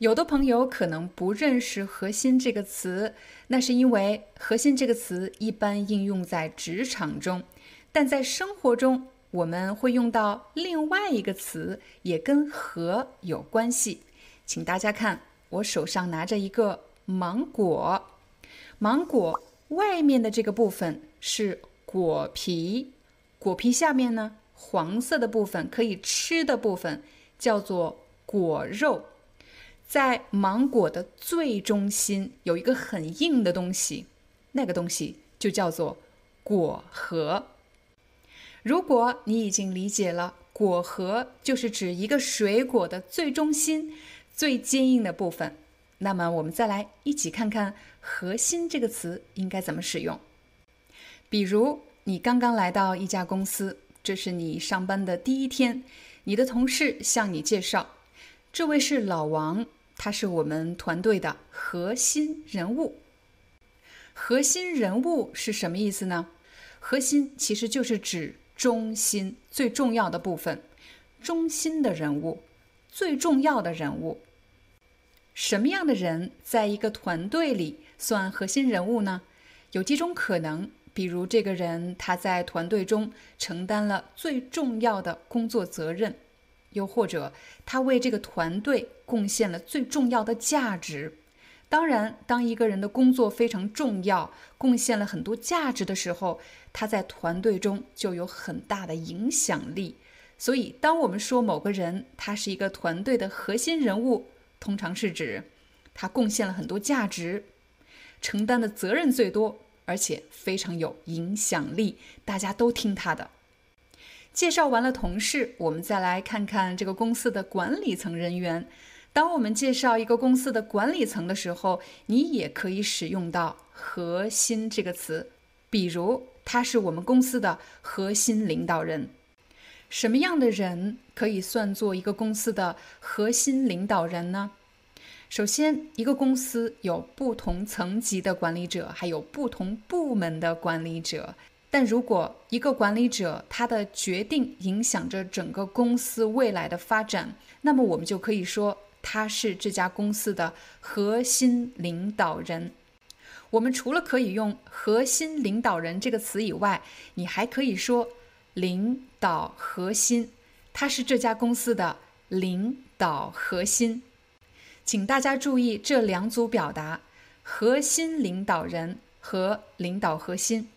有的朋友可能不认识“核心”这个词，那是因为“核心”这个词一般应用在职场中，但在生活中我们会用到另外一个词，也跟“核”有关系。请大家看，我手上拿着一个芒果，芒果外面的这个部分是果皮，果皮下面呢，黄色的部分可以吃的部分叫做果肉。在芒果的最中心有一个很硬的东西，那个东西就叫做果核。如果你已经理解了，果核就是指一个水果的最中心、最坚硬的部分，那么我们再来一起看看“核心”这个词应该怎么使用。比如，你刚刚来到一家公司，这是你上班的第一天，你的同事向你介绍，这位是老王。他是我们团队的核心人物。核心人物是什么意思呢？核心其实就是指中心、最重要的部分，中心的人物，最重要的人物。什么样的人在一个团队里算核心人物呢？有几种可能，比如这个人他在团队中承担了最重要的工作责任。又或者，他为这个团队贡献了最重要的价值。当然，当一个人的工作非常重要，贡献了很多价值的时候，他在团队中就有很大的影响力。所以，当我们说某个人他是一个团队的核心人物，通常是指他贡献了很多价值，承担的责任最多，而且非常有影响力，大家都听他的。介绍完了同事，我们再来看看这个公司的管理层人员。当我们介绍一个公司的管理层的时候，你也可以使用到“核心”这个词。比如，他是我们公司的核心领导人。什么样的人可以算作一个公司的核心领导人呢？首先，一个公司有不同层级的管理者，还有不同部门的管理者。但如果一个管理者他的决定影响着整个公司未来的发展，那么我们就可以说他是这家公司的核心领导人。我们除了可以用“核心领导人”这个词以外，你还可以说“领导核心”，他是这家公司的领导核心。请大家注意这两组表达：核心领导人和领导核心。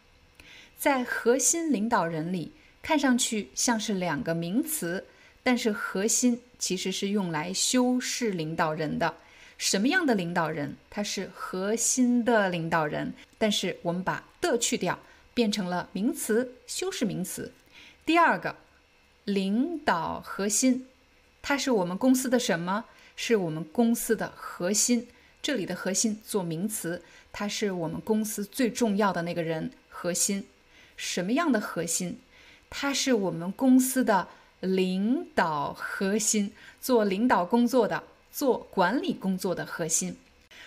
在核心领导人里，看上去像是两个名词，但是核心其实是用来修饰领导人的。什么样的领导人？他是核心的领导人，但是我们把的去掉，变成了名词，修饰名词。第二个，领导核心，他是我们公司的什么？是我们公司的核心。这里的核心做名词，他是我们公司最重要的那个人，核心。什么样的核心？它是我们公司的领导核心，做领导工作的，做管理工作的核心。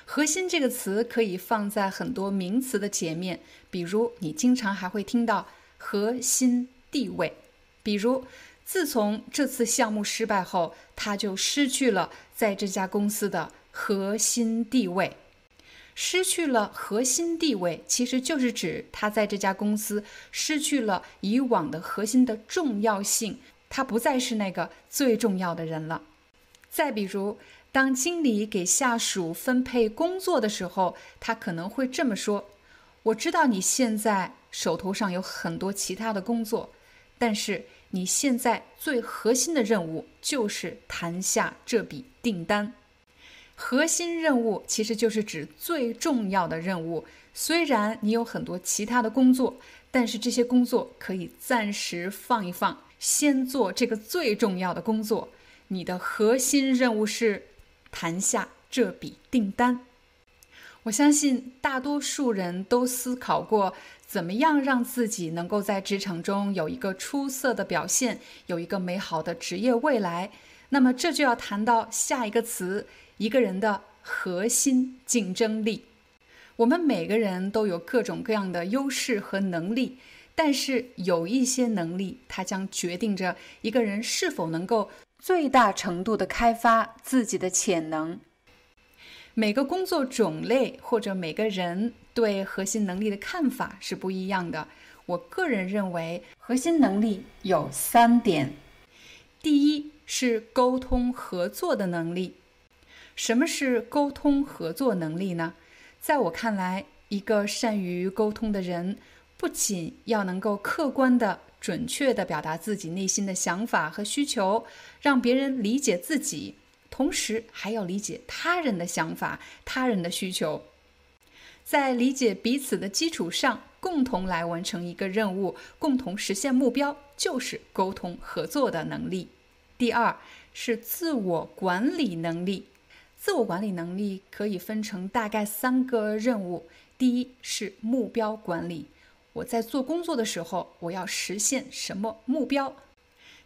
核心这个词可以放在很多名词的前面，比如你经常还会听到核心地位。比如，自从这次项目失败后，他就失去了在这家公司的核心地位。失去了核心地位，其实就是指他在这家公司失去了以往的核心的重要性，他不再是那个最重要的人了。再比如，当经理给下属分配工作的时候，他可能会这么说：“我知道你现在手头上有很多其他的工作，但是你现在最核心的任务就是谈下这笔订单。”核心任务其实就是指最重要的任务。虽然你有很多其他的工作，但是这些工作可以暂时放一放，先做这个最重要的工作。你的核心任务是谈下这笔订单。我相信大多数人都思考过，怎么样让自己能够在职场中有一个出色的表现，有一个美好的职业未来。那么这就要谈到下一个词：一个人的核心竞争力。我们每个人都有各种各样的优势和能力，但是有一些能力，它将决定着一个人是否能够最大程度的开发自己的潜能。每个工作种类或者每个人对核心能力的看法是不一样的。我个人认为，核心能力有三点：第一，是沟通合作的能力。什么是沟通合作能力呢？在我看来，一个善于沟通的人，不仅要能够客观的、准确的表达自己内心的想法和需求，让别人理解自己，同时还要理解他人的想法、他人的需求，在理解彼此的基础上，共同来完成一个任务，共同实现目标，就是沟通合作的能力。第二是自我管理能力，自我管理能力可以分成大概三个任务。第一是目标管理，我在做工作的时候，我要实现什么目标？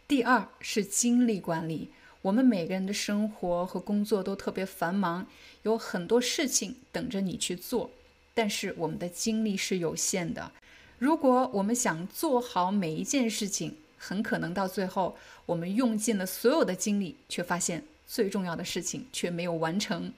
第二是精力管理，我们每个人的生活和工作都特别繁忙，有很多事情等着你去做，但是我们的精力是有限的。如果我们想做好每一件事情，很可能到最后，我们用尽了所有的精力，却发现最重要的事情却没有完成。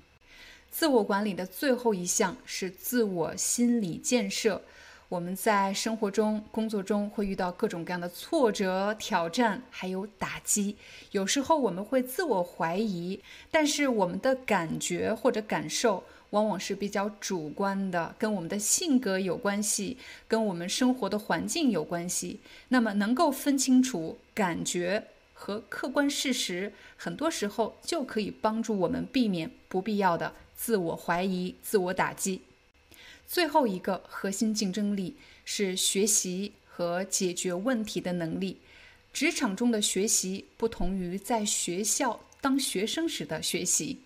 自我管理的最后一项是自我心理建设。我们在生活中、工作中会遇到各种各样的挫折、挑战，还有打击。有时候我们会自我怀疑，但是我们的感觉或者感受。往往是比较主观的，跟我们的性格有关系，跟我们生活的环境有关系。那么，能够分清楚感觉和客观事实，很多时候就可以帮助我们避免不必要的自我怀疑、自我打击。最后一个核心竞争力是学习和解决问题的能力。职场中的学习不同于在学校当学生时的学习。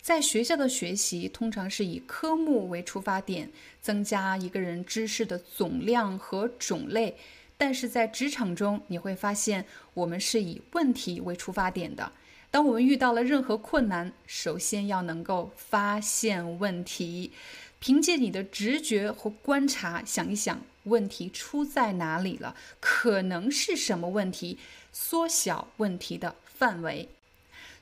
在学校的学习通常是以科目为出发点，增加一个人知识的总量和种类。但是在职场中，你会发现我们是以问题为出发点的。当我们遇到了任何困难，首先要能够发现问题，凭借你的直觉和观察，想一想问题出在哪里了，可能是什么问题，缩小问题的范围。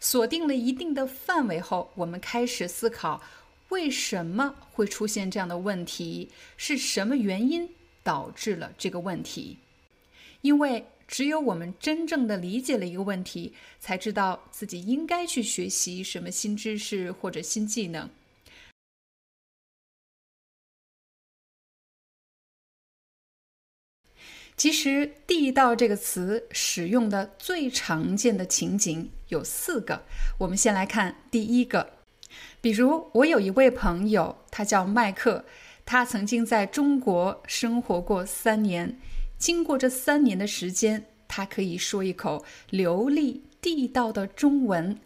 锁定了一定的范围后，我们开始思考为什么会出现这样的问题，是什么原因导致了这个问题？因为只有我们真正的理解了一个问题，才知道自己应该去学习什么新知识或者新技能。其实，“地道”这个词使用的最常见的情景有四个。我们先来看第一个，比如我有一位朋友，他叫麦克，他曾经在中国生活过三年。经过这三年的时间，他可以说一口流利地道的中文。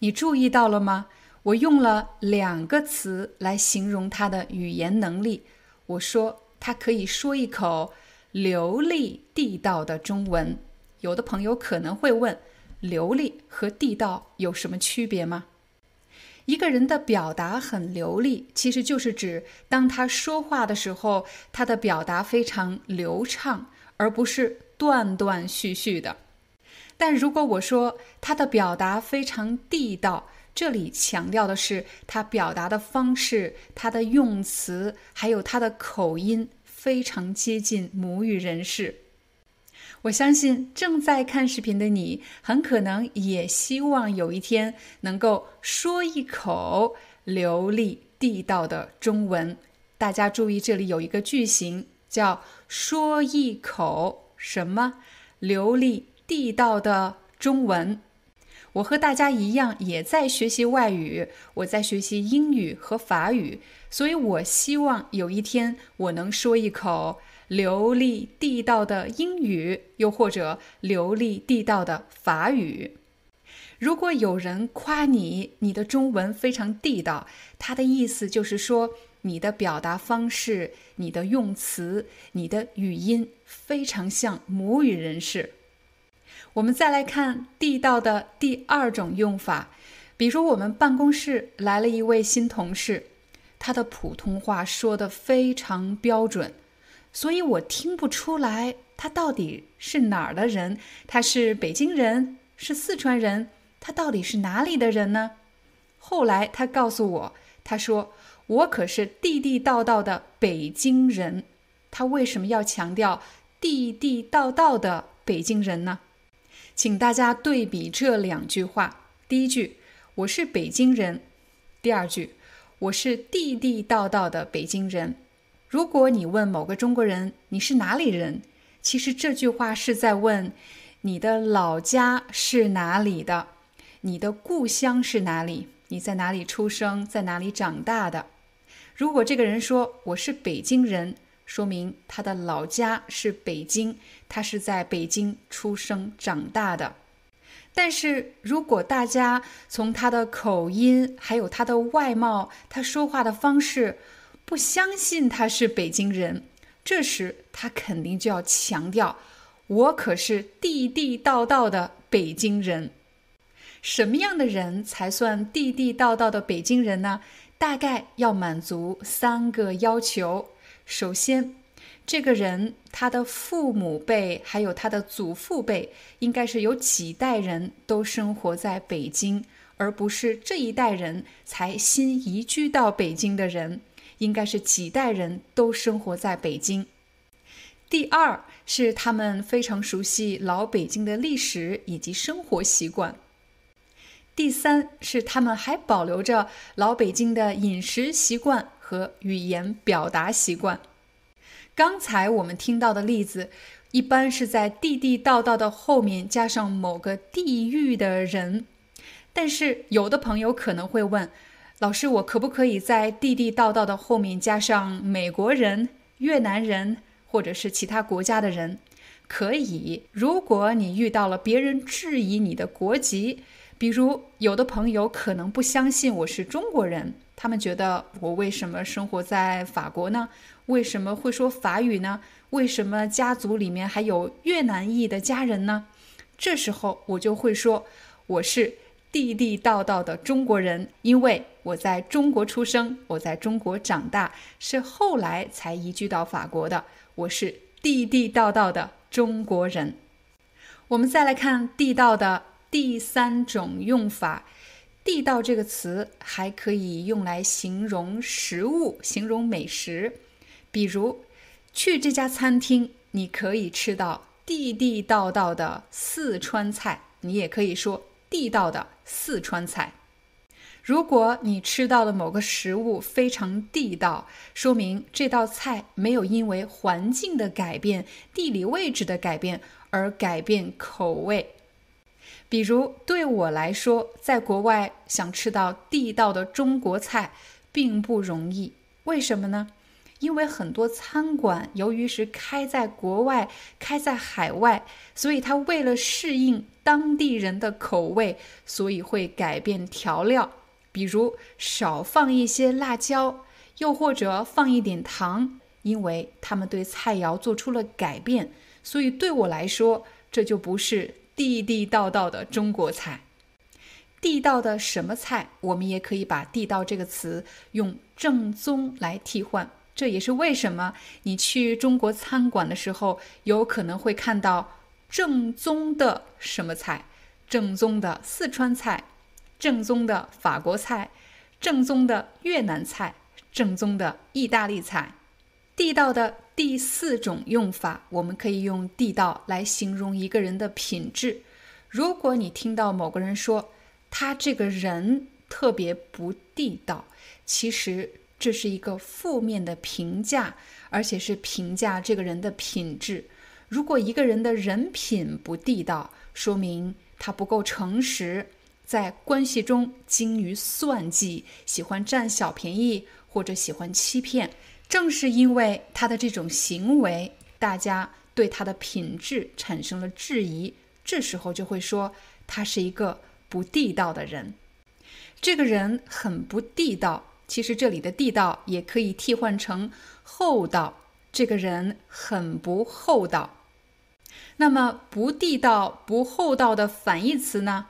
你注意到了吗？我用了两个词来形容他的语言能力。我说他可以说一口。流利地道的中文，有的朋友可能会问：流利和地道有什么区别吗？一个人的表达很流利，其实就是指当他说话的时候，他的表达非常流畅，而不是断断续续的。但如果我说他的表达非常地道，这里强调的是他表达的方式、他的用词，还有他的口音。非常接近母语人士，我相信正在看视频的你，很可能也希望有一天能够说一口流利地道的中文。大家注意，这里有一个句型，叫“说一口什么流利地道的中文”。我和大家一样，也在学习外语，我在学习英语和法语，所以我希望有一天我能说一口流利地道的英语，又或者流利地道的法语。如果有人夸你，你的中文非常地道，他的意思就是说你的表达方式、你的用词、你的语音非常像母语人士。我们再来看地道的第二种用法，比如我们办公室来了一位新同事，他的普通话说的非常标准，所以我听不出来他到底是哪儿的人，他是北京人，是四川人。他到底是哪里的人呢？后来他告诉我，他说：“我可是地地道道的北京人。”他为什么要强调地地道道的北京人呢？请大家对比这两句话：第一句“我是北京人”，第二句“我是地地道道的北京人”。如果你问某个中国人你是哪里人，其实这句话是在问你的老家是哪里的。你的故乡是哪里？你在哪里出生，在哪里长大的？如果这个人说我是北京人，说明他的老家是北京，他是在北京出生长大的。但是如果大家从他的口音，还有他的外貌，他说话的方式，不相信他是北京人，这时他肯定就要强调：我可是地地道道的北京人。什么样的人才算地地道道的北京人呢？大概要满足三个要求。首先，这个人他的父母辈还有他的祖父辈，应该是有几代人都生活在北京，而不是这一代人才新移居到北京的人，应该是几代人都生活在北京。第二是他们非常熟悉老北京的历史以及生活习惯。第三是他们还保留着老北京的饮食习惯和语言表达习惯。刚才我们听到的例子，一般是在地地道道的后面加上某个地域的人。但是有的朋友可能会问，老师，我可不可以在地地道道的后面加上美国人、越南人或者是其他国家的人？可以，如果你遇到了别人质疑你的国籍。比如，有的朋友可能不相信我是中国人，他们觉得我为什么生活在法国呢？为什么会说法语呢？为什么家族里面还有越南裔的家人呢？这时候我就会说，我是地地道道的中国人，因为我在中国出生，我在中国长大，是后来才移居到法国的。我是地地道道的中国人。我们再来看地道的。第三种用法，“地道”这个词还可以用来形容食物、形容美食。比如，去这家餐厅，你可以吃到地地道道的四川菜，你也可以说地道的四川菜。如果你吃到的某个食物非常地道，说明这道菜没有因为环境的改变、地理位置的改变而改变口味。比如对我来说，在国外想吃到地道的中国菜并不容易。为什么呢？因为很多餐馆由于是开在国外、开在海外，所以它为了适应当地人的口味，所以会改变调料，比如少放一些辣椒，又或者放一点糖。因为他们对菜肴做出了改变，所以对我来说，这就不是。地地道道的中国菜，地道的什么菜？我们也可以把“地道”这个词用“正宗”来替换。这也是为什么你去中国餐馆的时候，有可能会看到正宗的什么菜？正宗的四川菜，正宗的法国菜，正宗的越南菜，正宗的意大利菜。地道的第四种用法，我们可以用“地道”来形容一个人的品质。如果你听到某个人说他这个人特别不地道，其实这是一个负面的评价，而且是评价这个人的品质。如果一个人的人品不地道，说明他不够诚实，在关系中精于算计，喜欢占小便宜或者喜欢欺骗。正是因为他的这种行为，大家对他的品质产生了质疑。这时候就会说他是一个不地道的人。这个人很不地道。其实这里的“地道”也可以替换成“厚道”。这个人很不厚道。那么“不地道”“不厚道”的反义词呢？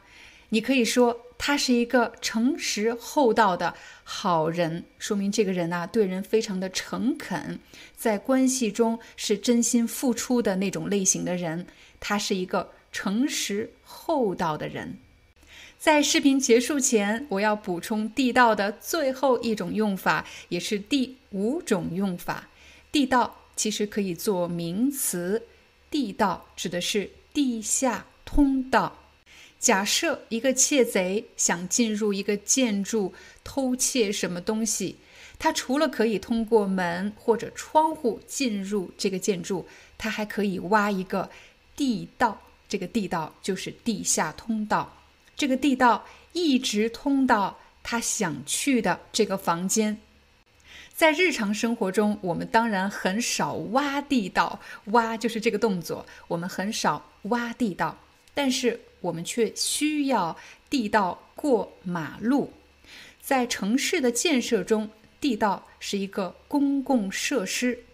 你可以说他是一个诚实厚道的好人，说明这个人呢对人非常的诚恳，在关系中是真心付出的那种类型的人。他是一个。诚实厚道的人，在视频结束前，我要补充地道的最后一种用法，也是第五种用法。地道其实可以做名词，地道指的是地下通道。假设一个窃贼想进入一个建筑偷窃什么东西，他除了可以通过门或者窗户进入这个建筑，他还可以挖一个地道。这个地道就是地下通道，这个地道一直通到他想去的这个房间。在日常生活中，我们当然很少挖地道，挖就是这个动作，我们很少挖地道，但是我们却需要地道过马路。在城市的建设中，地道是一个公共设施。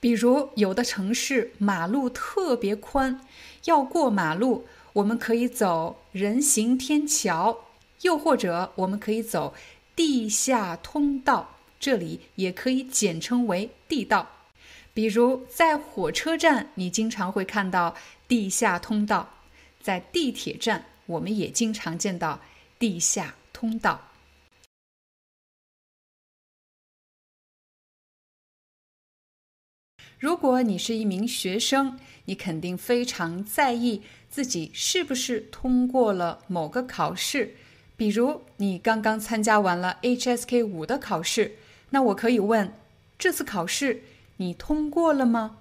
比如，有的城市马路特别宽，要过马路，我们可以走人行天桥，又或者我们可以走地下通道，这里也可以简称为地道。比如，在火车站，你经常会看到地下通道；在地铁站，我们也经常见到地下通道。如果你是一名学生，你肯定非常在意自己是不是通过了某个考试。比如你刚刚参加完了 HSK 五的考试，那我可以问：这次考试你通过了吗？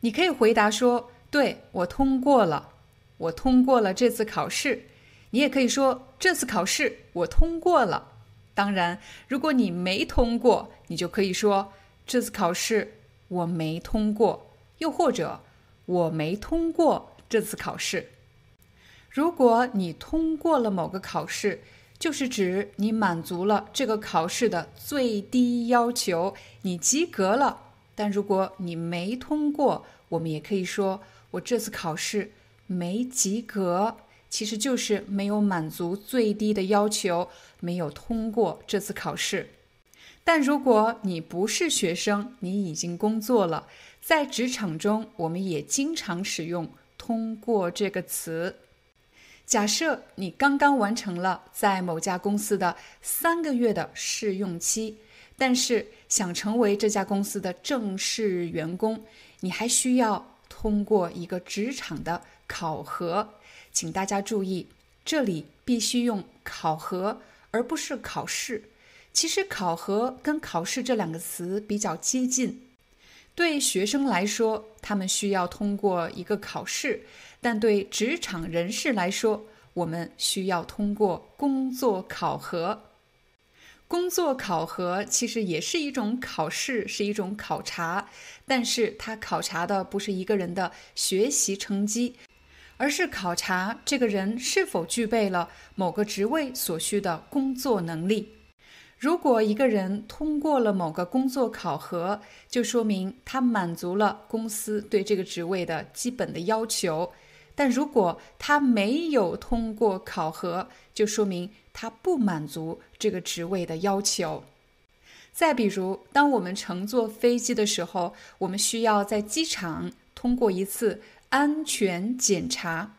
你可以回答说：对我通过了，我通过了这次考试。你也可以说：这次考试我通过了。当然，如果你没通过，你就可以说：这次考试。我没通过，又或者我没通过这次考试。如果你通过了某个考试，就是指你满足了这个考试的最低要求，你及格了。但如果你没通过，我们也可以说我这次考试没及格，其实就是没有满足最低的要求，没有通过这次考试。但如果你不是学生，你已经工作了，在职场中，我们也经常使用“通过”这个词。假设你刚刚完成了在某家公司的三个月的试用期，但是想成为这家公司的正式员工，你还需要通过一个职场的考核。请大家注意，这里必须用“考核”而不是“考试”。其实，考核跟考试这两个词比较接近。对学生来说，他们需要通过一个考试；但对职场人士来说，我们需要通过工作考核。工作考核其实也是一种考试，是一种考察，但是它考察的不是一个人的学习成绩，而是考察这个人是否具备了某个职位所需的工作能力。如果一个人通过了某个工作考核，就说明他满足了公司对这个职位的基本的要求；但如果他没有通过考核，就说明他不满足这个职位的要求。再比如，当我们乘坐飞机的时候，我们需要在机场通过一次安全检查。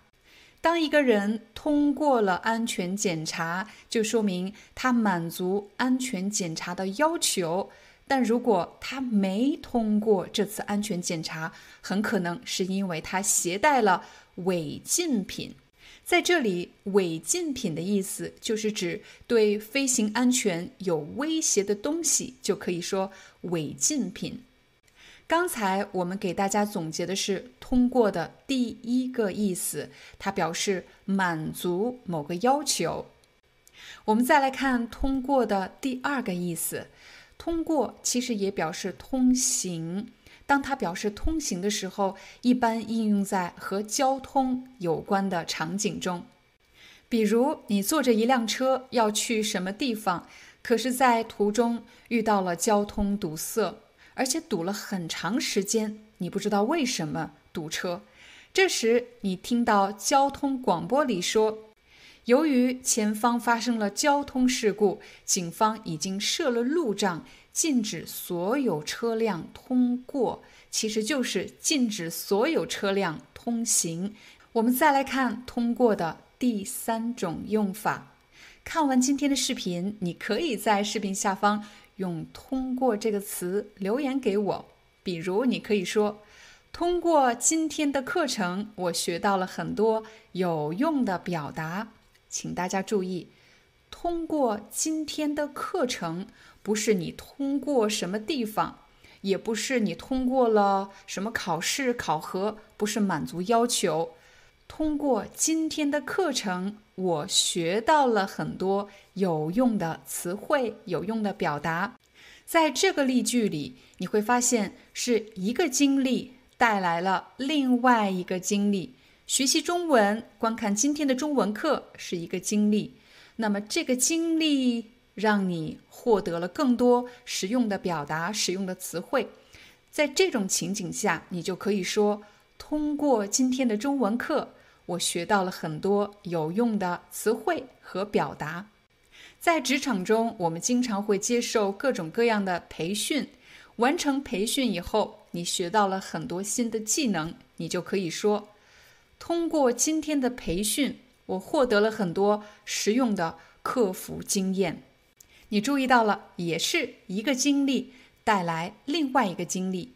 当一个人通过了安全检查，就说明他满足安全检查的要求。但如果他没通过这次安全检查，很可能是因为他携带了违禁品。在这里，违禁品的意思就是指对飞行安全有威胁的东西，就可以说违禁品。刚才我们给大家总结的是“通过”的第一个意思，它表示满足某个要求。我们再来看“通过”的第二个意思，“通过”其实也表示通行。当它表示通行的时候，一般应用在和交通有关的场景中。比如，你坐着一辆车要去什么地方，可是，在途中遇到了交通堵塞，而且堵了很长时间，你不知道为什么堵车。这时，你听到交通广播里说。由于前方发生了交通事故，警方已经设了路障，禁止所有车辆通过，其实就是禁止所有车辆通行。我们再来看“通过”的第三种用法。看完今天的视频，你可以在视频下方用“通过”这个词留言给我。比如，你可以说：“通过今天的课程，我学到了很多有用的表达。”请大家注意，通过今天的课程，不是你通过什么地方，也不是你通过了什么考试考核，不是满足要求。通过今天的课程，我学到了很多有用的词汇、有用的表达。在这个例句里，你会发现是一个经历带来了另外一个经历。学习中文，观看今天的中文课是一个经历。那么，这个经历让你获得了更多实用的表达、实用的词汇。在这种情景下，你就可以说：通过今天的中文课，我学到了很多有用的词汇和表达。在职场中，我们经常会接受各种各样的培训。完成培训以后，你学到了很多新的技能，你就可以说。通过今天的培训，我获得了很多实用的客服经验。你注意到了，也是一个经历带来另外一个经历。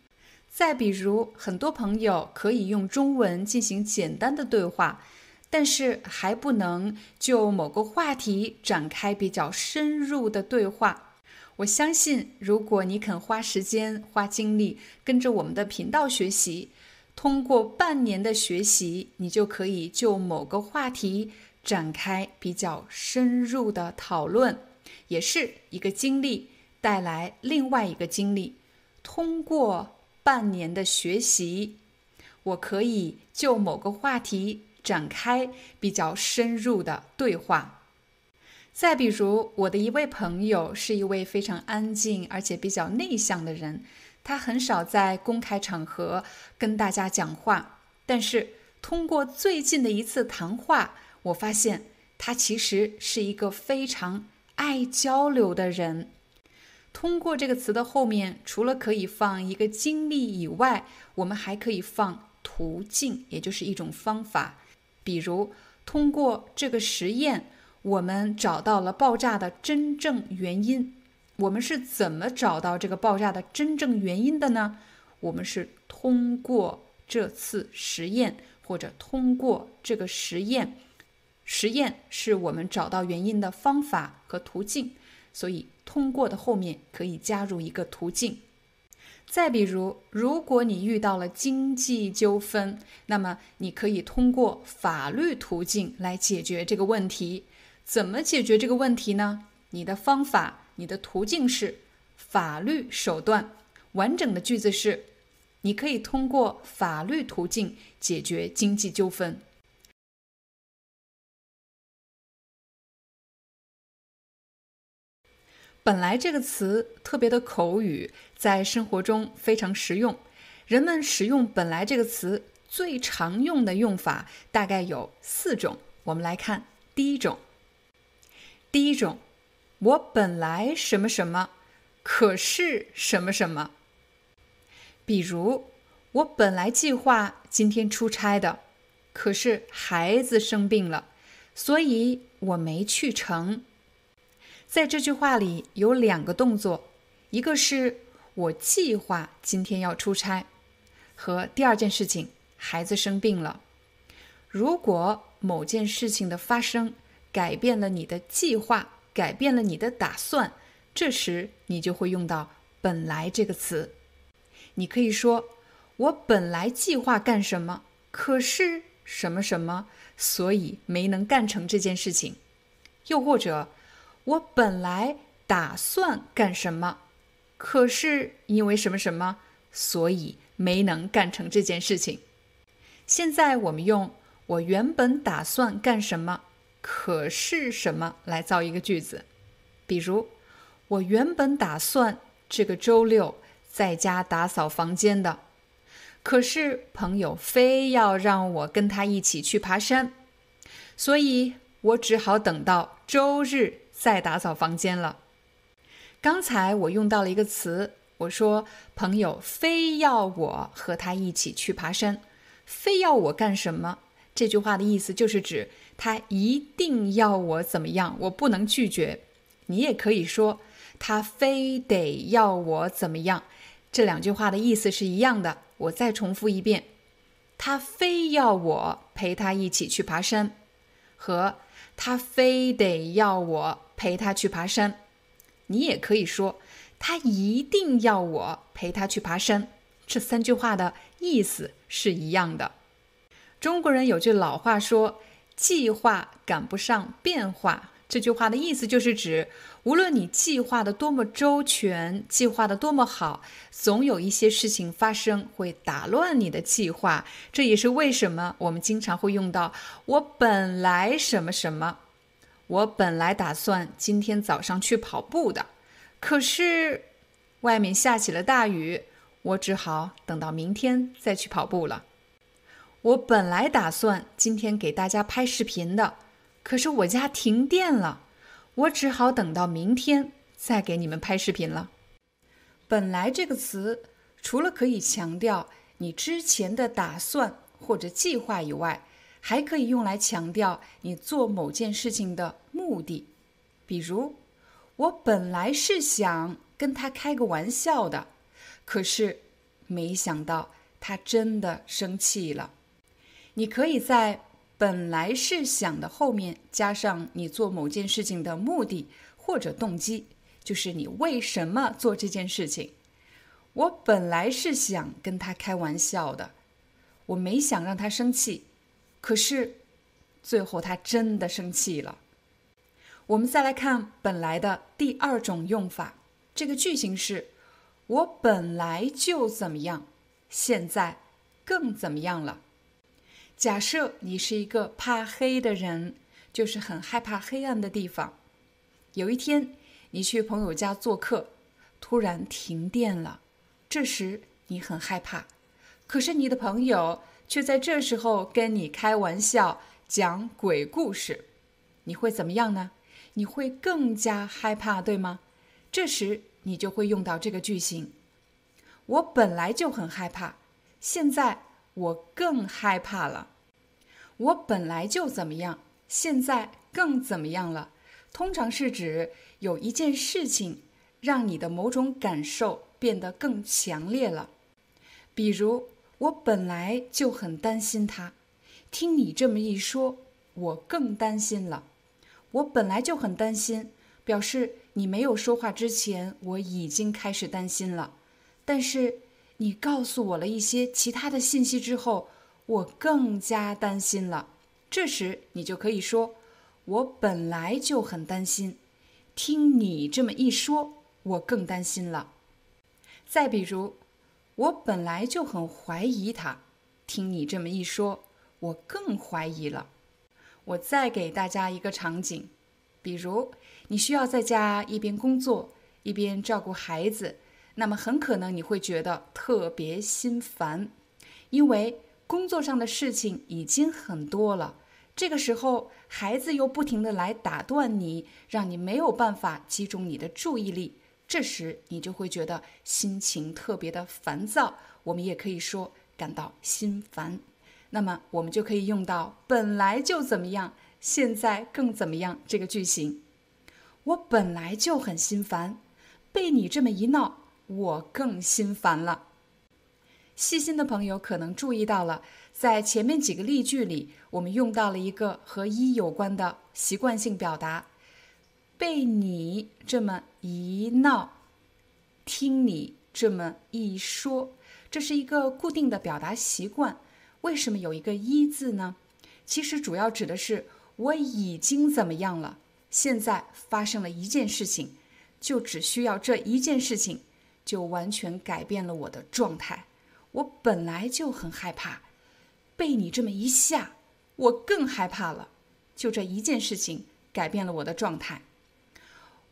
再比如，很多朋友可以用中文进行简单的对话，但是还不能就某个话题展开比较深入的对话。我相信，如果你肯花时间、花精力跟着我们的频道学习。通过半年的学习，你就可以就某个话题展开比较深入的讨论，也是一个经历带来另外一个经历。通过半年的学习，我可以就某个话题展开比较深入的对话。再比如，我的一位朋友是一位非常安静而且比较内向的人。他很少在公开场合跟大家讲话，但是通过最近的一次谈话，我发现他其实是一个非常爱交流的人。通过这个词的后面，除了可以放一个经历以外，我们还可以放途径，也就是一种方法。比如，通过这个实验，我们找到了爆炸的真正原因。我们是怎么找到这个爆炸的真正原因的呢？我们是通过这次实验，或者通过这个实验，实验是我们找到原因的方法和途径。所以，通过的后面可以加入一个途径。再比如，如果你遇到了经济纠纷，那么你可以通过法律途径来解决这个问题。怎么解决这个问题呢？你的方法。你的途径是法律手段。完整的句子是：你可以通过法律途径解决经济纠纷。本来这个词特别的口语，在生活中非常实用。人们使用“本来”这个词最常用的用法大概有四种。我们来看第一种。第一种。我本来什么什么，可是什么什么。比如，我本来计划今天出差的，可是孩子生病了，所以我没去成。在这句话里有两个动作，一个是我计划今天要出差，和第二件事情孩子生病了。如果某件事情的发生改变了你的计划。改变了你的打算，这时你就会用到“本来”这个词。你可以说：“我本来计划干什么，可是什么什么，所以没能干成这件事情。”又或者，我本来打算干什么，可是因为什么什么，所以没能干成这件事情。现在我们用“我原本打算干什么，可是什么”来造一个句子。比如，我原本打算这个周六在家打扫房间的，可是朋友非要让我跟他一起去爬山，所以。我只好等到周日再打扫房间了。刚才我用到了一个词，我说朋友非要我和他一起去爬山，非要我干什么？这句话的意思就是指他一定要我怎么样，我不能拒绝。你也可以说他非得要我怎么样。这两句话的意思是一样的。我再重复一遍：他非要我陪他一起去爬山，和。他非得要我陪他去爬山，你也可以说他一定要我陪他去爬山。这三句话的意思是一样的。中国人有句老话说：“计划赶不上变化。”这句话的意思就是指，无论你计划的多么周全，计划的多么好，总有一些事情发生会打乱你的计划。这也是为什么我们经常会用到“我本来什么什么”。我本来打算今天早上去跑步的，可是外面下起了大雨，我只好等到明天再去跑步了。我本来打算今天给大家拍视频的。可是我家停电了，我只好等到明天再给你们拍视频了。本来这个词除了可以强调你之前的打算或者计划以外，还可以用来强调你做某件事情的目的。比如，我本来是想跟他开个玩笑的，可是没想到他真的生气了。你可以在。本来是想的，后面加上你做某件事情的目的或者动机，就是你为什么做这件事情。我本来是想跟他开玩笑的，我没想让他生气，可是最后他真的生气了。我们再来看本来的第二种用法，这个句型是：我本来就怎么样，现在更怎么样了。假设你是一个怕黑的人，就是很害怕黑暗的地方。有一天，你去朋友家做客，突然停电了，这时你很害怕。可是你的朋友却在这时候跟你开玩笑，讲鬼故事，你会怎么样呢？你会更加害怕，对吗？这时你就会用到这个句型：我本来就很害怕，现在我更害怕了。我本来就怎么样，现在更怎么样了？通常是指有一件事情让你的某种感受变得更强烈了。比如，我本来就很担心他，听你这么一说，我更担心了。我本来就很担心，表示你没有说话之前，我已经开始担心了。但是你告诉我了一些其他的信息之后。我更加担心了。这时你就可以说：“我本来就很担心，听你这么一说，我更担心了。”再比如，我本来就很怀疑他，听你这么一说，我更怀疑了。我再给大家一个场景，比如你需要在家一边工作一边照顾孩子，那么很可能你会觉得特别心烦，因为。工作上的事情已经很多了，这个时候孩子又不停的来打断你，让你没有办法集中你的注意力，这时你就会觉得心情特别的烦躁。我们也可以说感到心烦。那么我们就可以用到本来就怎么样，现在更怎么样这个句型。我本来就很心烦，被你这么一闹，我更心烦了。细心的朋友可能注意到了，在前面几个例句里，我们用到了一个和一有关的习惯性表达。被你这么一闹，听你这么一说，这是一个固定的表达习惯。为什么有一个一字呢？其实主要指的是我已经怎么样了，现在发生了一件事情，就只需要这一件事情，就完全改变了我的状态。我本来就很害怕，被你这么一下，我更害怕了。就这一件事情改变了我的状态。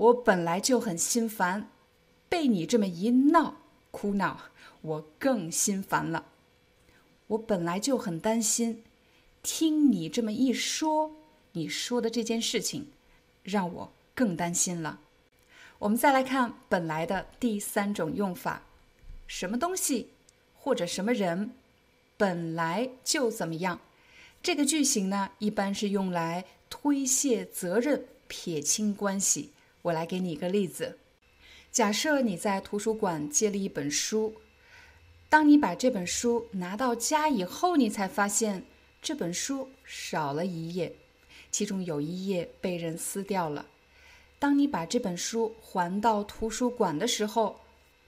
我本来就很心烦，被你这么一闹哭闹，我更心烦了。我本来就很担心，听你这么一说，你说的这件事情，让我更担心了。我们再来看本来的第三种用法：什么东西或者什么人本来就怎么样。这个句型呢，一般是用来推卸责任、撇清关系。我来给你一个例子：假设你在图书馆借了一本书，当你把这本书拿到家以后，你才发现这本书少了一页，其中有一页被人撕掉了。当你把这本书还到图书馆的时候，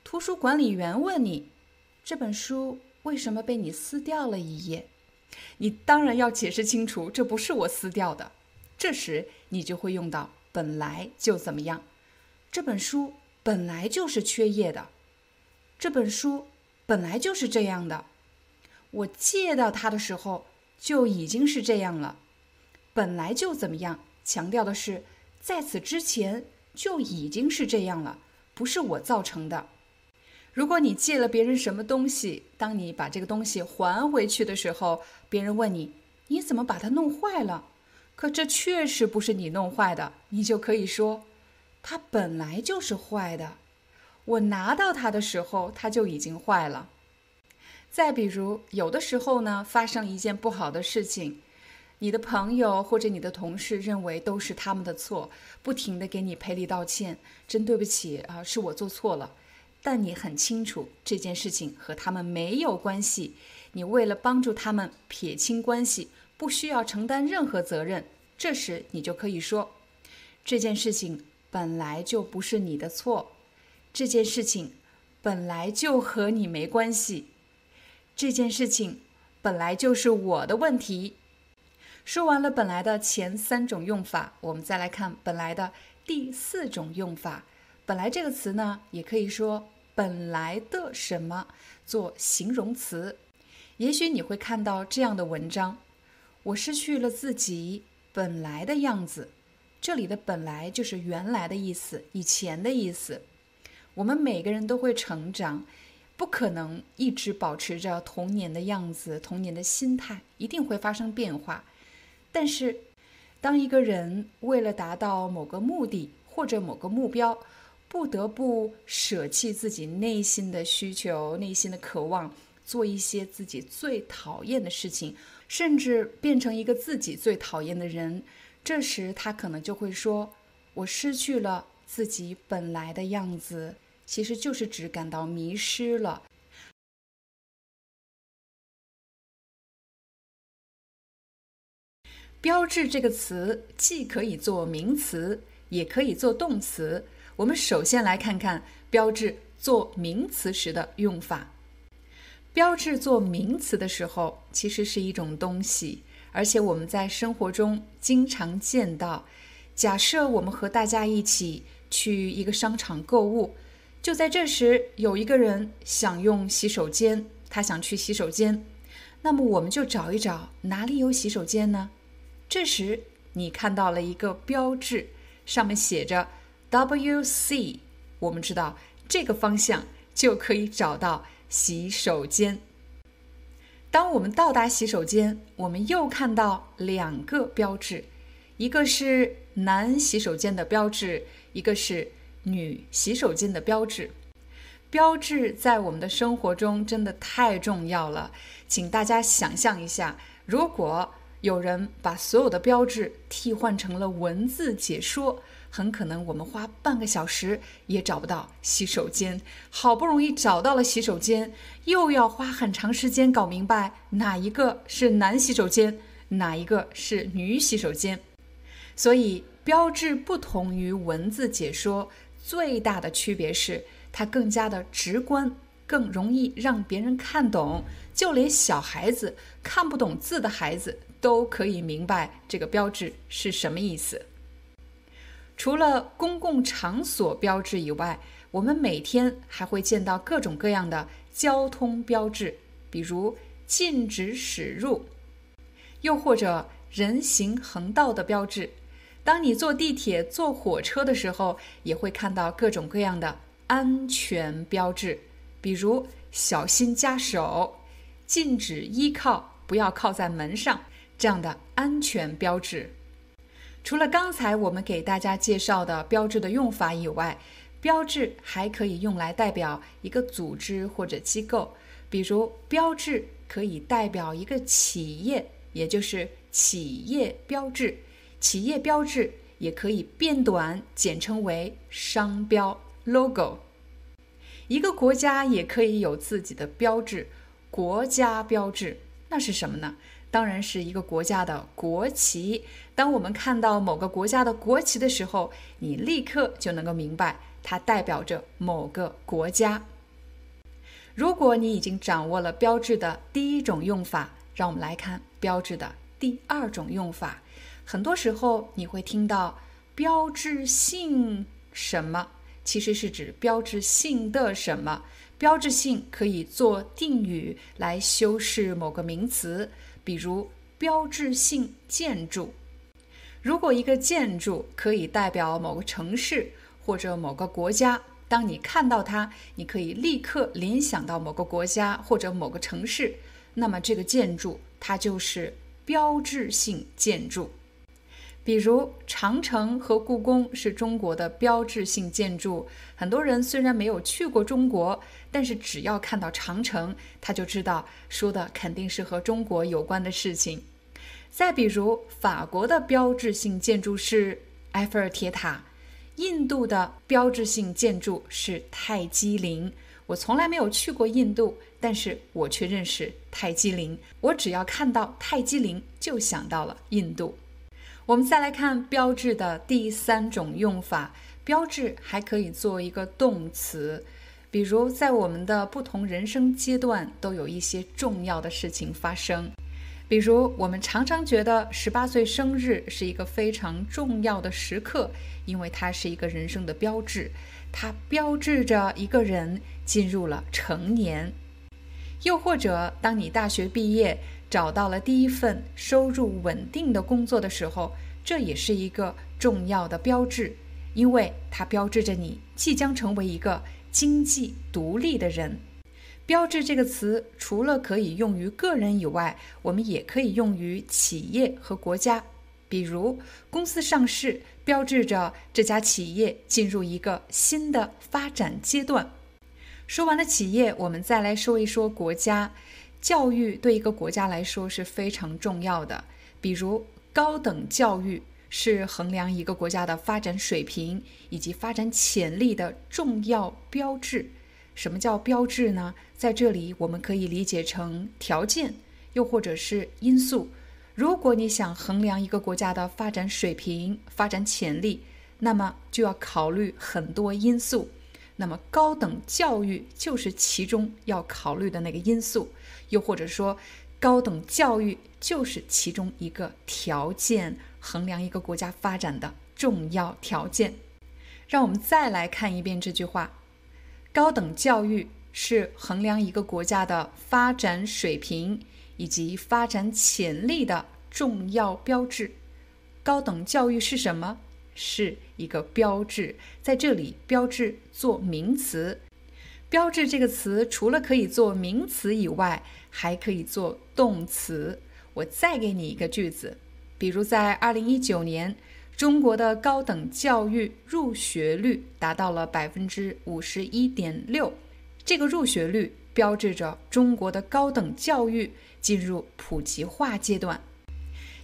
图书管理员问你：“这本书为什么被你撕掉了一页？”你当然要解释清楚，这不是我撕掉的。这时你就会用到。本来就怎么样？这本书本来就是缺页的。这本书本来就是这样的。我借到它的时候就已经是这样了。本来就怎么样？强调的是，在此之前就已经是这样了，不是我造成的。如果你借了别人什么东西，当你把这个东西还回去的时候，别人问你：“你怎么把它弄坏了？”可这确实不是你弄坏的，你就可以说，它本来就是坏的。我拿到它的时候，它就已经坏了。再比如，有的时候呢，发生一件不好的事情，你的朋友或者你的同事认为都是他们的错，不停的给你赔礼道歉，真对不起啊，是我做错了。但你很清楚这件事情和他们没有关系，你为了帮助他们撇清关系。不需要承担任何责任，这时你就可以说：“这件事情本来就不是你的错，这件事情本来就和你没关系，这件事情本来就是我的问题。”说完了本来的前三种用法，我们再来看本来的第四种用法。本来这个词呢，也可以说本来的什么做形容词。也许你会看到这样的文章。我失去了自己本来的样子，这里的“本来”就是原来的意思，以前的意思。我们每个人都会成长，不可能一直保持着童年的样子、童年的心态，一定会发生变化。但是，当一个人为了达到某个目的或者某个目标，不得不舍弃自己内心的需求、内心的渴望，做一些自己最讨厌的事情。甚至变成一个自己最讨厌的人，这时他可能就会说：“我失去了自己本来的样子。”其实就是指感到迷失了。标志这个词既可以做名词，也可以做动词。我们首先来看看标志做名词时的用法。标志做名词的时候，其实是一种东西，而且我们在生活中经常见到。假设我们和大家一起去一个商场购物，就在这时，有一个人想用洗手间，他想去洗手间，那么我们就找一找哪里有洗手间呢？这时你看到了一个标志，上面写着 W C，我们知道这个方向就可以找到。洗手间。当我们到达洗手间，我们又看到两个标志，一个是男洗手间的标志，一个是女洗手间的标志。标志在我们的生活中真的太重要了，请大家想象一下，如果有人把所有的标志替换成了文字解说。很可能我们花半个小时也找不到洗手间，好不容易找到了洗手间，又要花很长时间搞明白哪一个是男洗手间，哪一个是女洗手间。所以标志不同于文字解说，最大的区别是它更加的直观，更容易让别人看懂，就连小孩子看不懂字的孩子都可以明白这个标志是什么意思。除了公共场所标志以外，我们每天还会见到各种各样的交通标志，比如禁止驶入，又或者人行横道的标志。当你坐地铁、坐火车的时候，也会看到各种各样的安全标志，比如小心夹手、禁止依靠、不要靠在门上这样的安全标志。除了刚才我们给大家介绍的标志的用法以外，标志还可以用来代表一个组织或者机构，比如标志可以代表一个企业，也就是企业标志。企业标志也可以变短，简称为商标 （logo）。一个国家也可以有自己的标志，国家标志那是什么呢？当然是一个国家的国旗。当我们看到某个国家的国旗的时候，你立刻就能够明白。它代表着某个国家。如果你已经掌握了标志的第一种用法，让我们来看标志的第二种用法。很多时候你会听到“标志性什么”，其实是指标志性的什么。标志性可以做定语来修饰某个名词，比如标志性建筑。如果一个建筑可以代表某个城市，或者某个国家，当你看到它，你可以立刻联想到某个国家或者某个城市，那么这个建筑它就是标志性建筑。比如长城和故宫是中国的标志性建筑，很多人虽然没有去过中国，但是只要看到长城，他就知道说的肯定是和中国有关的事情。再比如法国的标志性建筑是埃菲尔铁塔。印度的标志性建筑是泰姬陵。我从来没有去过印度，但是我却认识泰姬陵。我只要看到泰姬陵，就想到了印度。我们再来看标志的第三种用法，标志还可以做一个动词，比如在我们的不同人生阶段，都有一些重要的事情发生。比如，我们常常觉得十八岁生日是一个非常重要的时刻，因为它是一个人生的标志，它标志着一个人进入了成年。又或者，当你大学毕业，找到了第一份收入稳定的工作的时候，这也是一个重要的标志，因为它标志着你即将成为一个经济独立的人。标志这个词除了可以用于个人以外，我们也可以用于企业和国家。比如，公司上市标志着这家企业进入一个新的发展阶段。说完了企业，我们再来说一说国家。教育对一个国家来说是非常重要的。比如，高等教育是衡量一个国家的发展水平以及发展潜力的重要标志。什么叫标志呢？在这里，我们可以理解成条件，又或者是因素。如果你想衡量一个国家的发展水平、发展潜力，那么就要考虑很多因素。那么，高等教育就是其中要考虑的那个因素，又或者说，高等教育就是其中一个条件，衡量一个国家发展的重要条件。让我们再来看一遍这句话。高等教育是衡量一个国家的发展水平以及发展潜力的重要标志。高等教育是什么？是一个标志。在这里，标志做名词。标志这个词除了可以做名词以外，还可以做动词。我再给你一个句子，比如在二零一九年。中国的高等教育入学率达到了百分之五十一点六，这个入学率标志着中国的高等教育进入普及化阶段。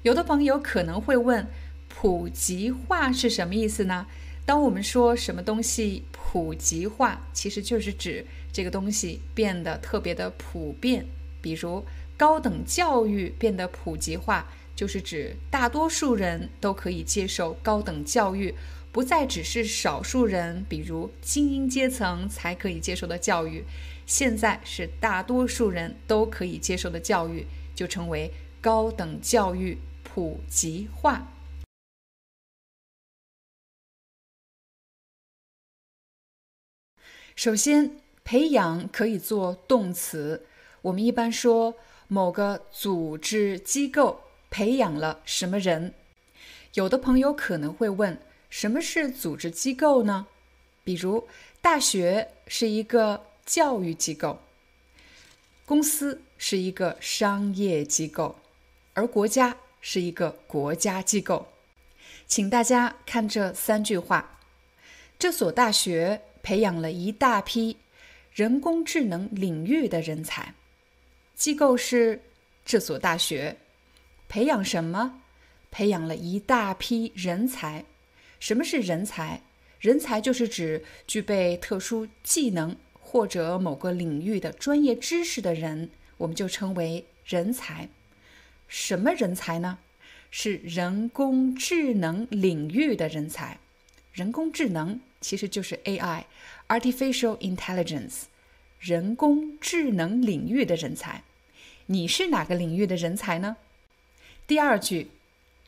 有的朋友可能会问，普及化是什么意思呢？当我们说什么东西普及化，其实就是指这个东西变得特别的普遍，比如高等教育变得普及化。就是指大多数人都可以接受高等教育，不再只是少数人，比如精英阶层才可以接受的教育。现在是大多数人都可以接受的教育，就成为高等教育普及化。首先，培养可以做动词，我们一般说某个组织机构培养了什么人。有的朋友可能会问，什么是组织机构呢？比如，大学是一个教育机构，公司是一个商业机构，而国家是一个国家机构。请大家看这三句话：这所大学培养了一大批人工智能领域的人才。机构是这所大学，培养什么？培养了一大批人才。什么是人才？人才就是指具备特殊技能或者某个领域的专业知识的人，我们就称为人才。什么人才呢？是人工智能领域的人才。人工智能其实就是 AI，Artificial Intelligence，人工智能领域的人才。你是哪个领域的人才呢？第二句。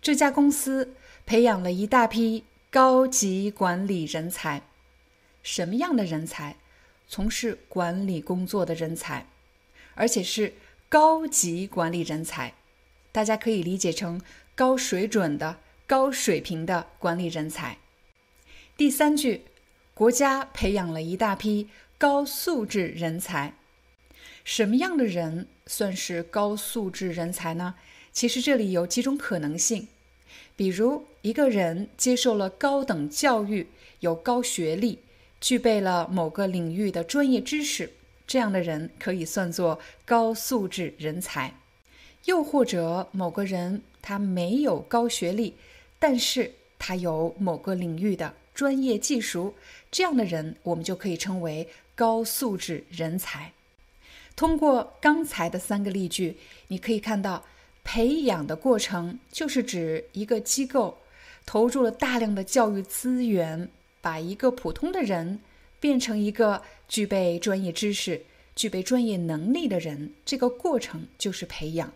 这家公司培养了一大批高级管理人才，什么样的人才？从事管理工作的人才，而且是高级管理人才。大家可以理解成高水准的、高水平的管理人才。第三句，国家培养了一大批高素质人才，什么样的人算是高素质人才呢？其实这里有几种可能性，比如一个人接受了高等教育，有高学历，具备了某个领域的专业知识，这样的人可以算作高素质人才。又或者某个人他没有高学历，但是他有某个领域的专业技术，这样的人我们就可以称为高素质人才。通过刚才的三个例句，你可以看到。培养的过程就是指一个机构投入了大量的教育资源，把一个普通的人变成一个具备专业知识、具备专业能力的人。这个过程就是培养。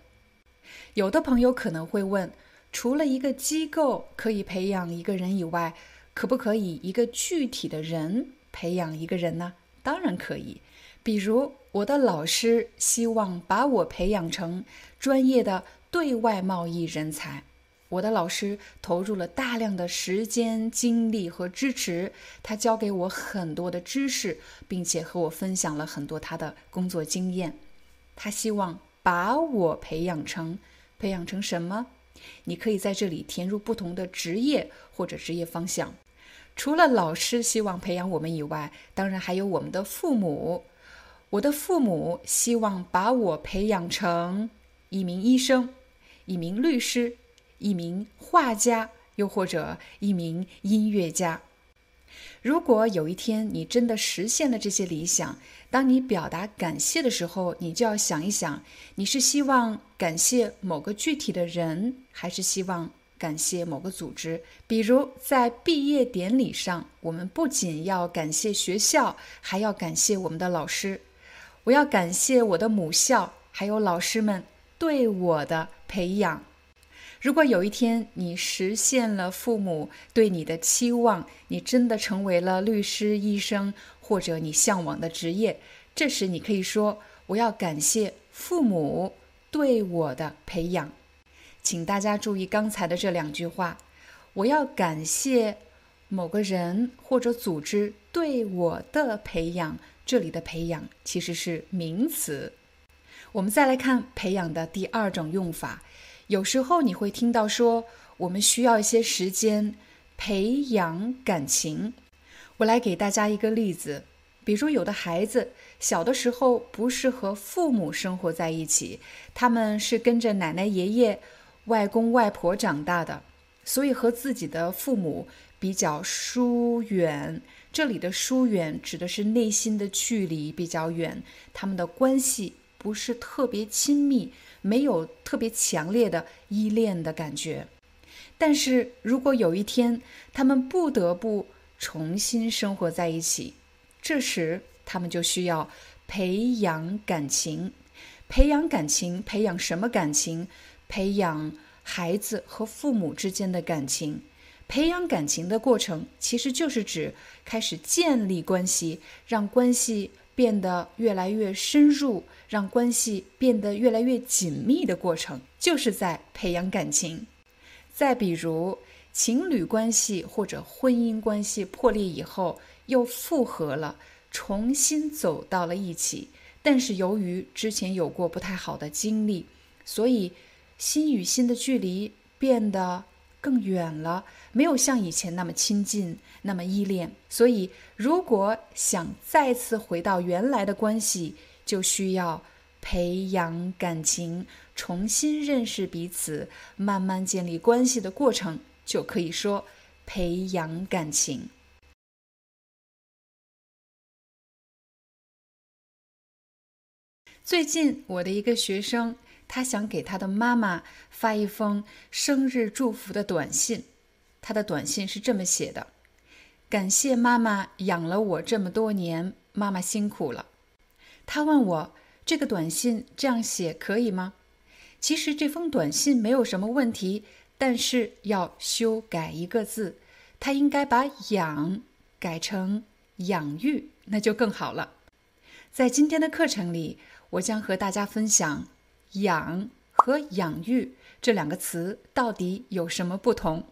有的朋友可能会问：除了一个机构可以培养一个人以外，可不可以一个具体的人培养一个人呢？当然可以。比如，我的老师希望把我培养成专业的。对外贸易人才，我的老师投入了大量的时间、精力和支持，他教给我很多的知识，并且和我分享了很多他的工作经验。他希望把我培养成，培养成什么？你可以在这里填入不同的职业或者职业方向。除了老师希望培养我们以外，当然还有我们的父母。我的父母希望把我培养成一名医生。一名律师，一名画家，又或者一名音乐家。如果有一天你真的实现了这些理想，当你表达感谢的时候，你就要想一想：你是希望感谢某个具体的人，还是希望感谢某个组织？比如在毕业典礼上，我们不仅要感谢学校，还要感谢我们的老师。我要感谢我的母校，还有老师们。对我的培养，如果有一天你实现了父母对你的期望，你真的成为了律师、医生或者你向往的职业，这时你可以说：“我要感谢父母对我的培养。”请大家注意刚才的这两句话：“我要感谢某个人或者组织对我的培养。”这里的培养其实是名词。我们再来看培养的第二种用法，有时候你会听到说，我们需要一些时间培养感情。我来给大家一个例子，比如有的孩子小的时候不是和父母生活在一起，他们是跟着奶奶、爷爷、外公外婆长大的，所以和自己的父母比较疏远。这里的疏远指的是内心的距离比较远，他们的关系。不是特别亲密，没有特别强烈的依恋的感觉。但是如果有一天他们不得不重新生活在一起，这时他们就需要培养感情。培养感情，培养什么感情？培养孩子和父母之间的感情。培养感情的过程，其实就是指开始建立关系，让关系变得越来越深入，让关系变得越来越紧密的过程，就是在培养感情。再比如，情侣关系或者婚姻关系破裂以后又复合了，重新走到了一起，但是由于之前有过不太好的经历，所以心与心的距离变得。更远了，没有像以前那么亲近，那么依恋。所以，如果想再次回到原来的关系，就需要培养感情，重新认识彼此，慢慢建立关系的过程，就可以说培养感情。最近，我的一个学生。他想给他的妈妈发一封生日祝福的短信，他的短信是这么写的：“感谢妈妈养了我这么多年，妈妈辛苦了。”他问我这个短信这样写可以吗？其实这封短信没有什么问题，但是要修改一个字，他应该把“养”改成“养育”，那就更好了。在今天的课程里，我将和大家分享。养和养育这两个词到底有什么不同？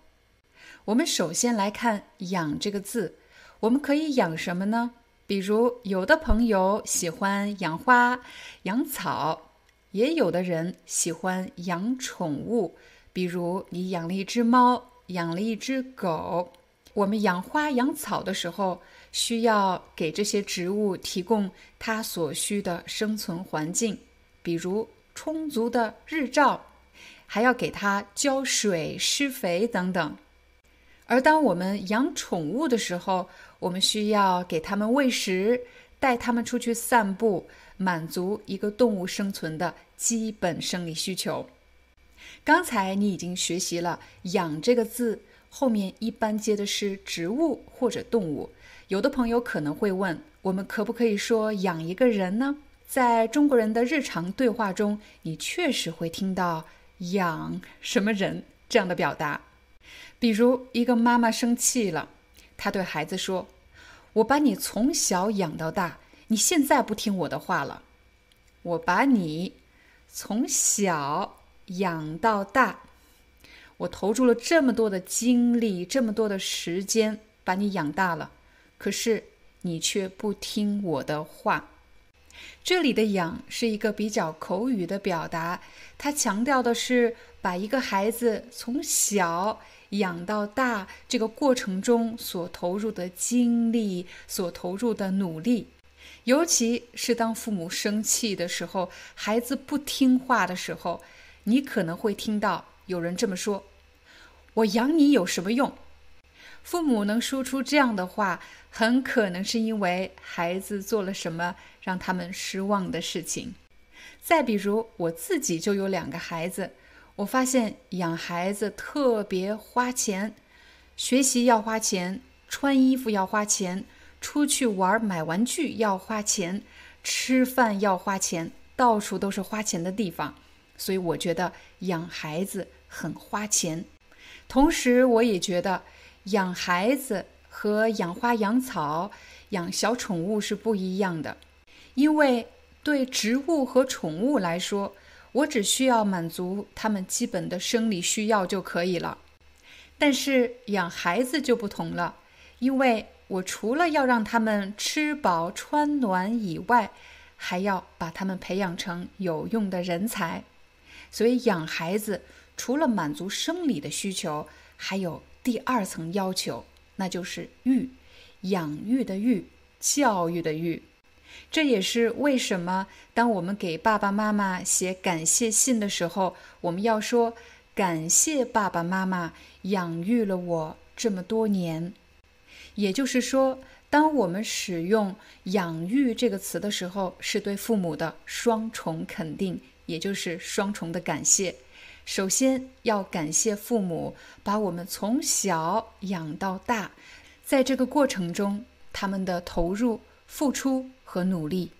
我们首先来看“养”这个字，我们可以养什么呢？比如，有的朋友喜欢养花、养草，也有的人喜欢养宠物，比如你养了一只猫，养了一只狗。我们养花、养草的时候，需要给这些植物提供它所需的生存环境，比如。充足的日照，还要给它浇水、施肥等等。而当我们养宠物的时候，我们需要给它们喂食，带它们出去散步，满足一个动物生存的基本生理需求。刚才你已经学习了“养”这个字，后面一般接的是植物或者动物。有的朋友可能会问：我们可不可以说养一个人呢？在中国人的日常对话中，你确实会听到“养什么人”这样的表达。比如，一个妈妈生气了，她对孩子说：“我把你从小养到大，你现在不听我的话了。我把你从小养到大，我投注了这么多的精力，这么多的时间把你养大了，可是你却不听我的话。”这里的“养”是一个比较口语的表达，它强调的是把一个孩子从小养到大这个过程中所投入的精力、所投入的努力。尤其是当父母生气的时候，孩子不听话的时候，你可能会听到有人这么说：“我养你有什么用？”父母能说出这样的话，很可能是因为孩子做了什么让他们失望的事情。再比如，我自己就有两个孩子，我发现养孩子特别花钱，学习要花钱，穿衣服要花钱，出去玩买玩具要花钱，吃饭要花钱，到处都是花钱的地方。所以我觉得养孩子很花钱，同时我也觉得。养孩子和养花、养草、养小宠物是不一样的，因为对植物和宠物来说，我只需要满足它们基本的生理需要就可以了。但是养孩子就不同了，因为我除了要让他们吃饱穿暖以外，还要把他们培养成有用的人才。所以养孩子除了满足生理的需求，还有。第二层要求，那就是育，养育的育，教育的育。这也是为什么当我们给爸爸妈妈写感谢信的时候，我们要说感谢爸爸妈妈养育了我这么多年。也就是说，当我们使用“养育”这个词的时候，是对父母的双重肯定，也就是双重的感谢。首先要感谢父母把我们从小养到大，在这个过程中他们的投入、付出和努力。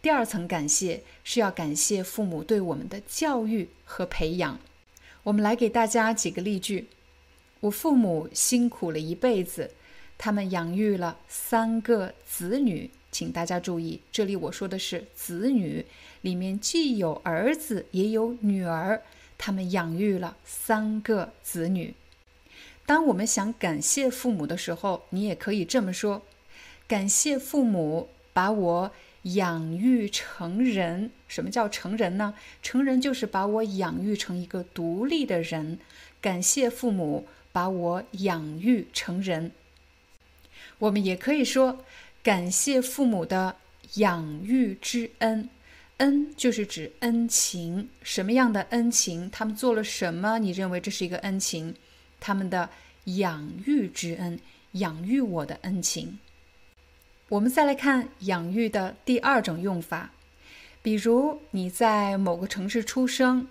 第二层感谢是要感谢父母对我们的教育和培养。我们来给大家几个例句：我父母辛苦了一辈子，他们养育了三个子女。请大家注意，这里我说的是子女，里面既有儿子也有女儿，他们养育了三个子女。当我们想感谢父母的时候，你也可以这么说：感谢父母把我养育成人。什么叫成人呢？成人就是把我养育成一个独立的人。感谢父母把我养育成人。我们也可以说。感谢父母的养育之恩，恩就是指恩情。什么样的恩情？他们做了什么？你认为这是一个恩情？他们的养育之恩，养育我的恩情。我们再来看养育的第二种用法，比如你在某个城市出生，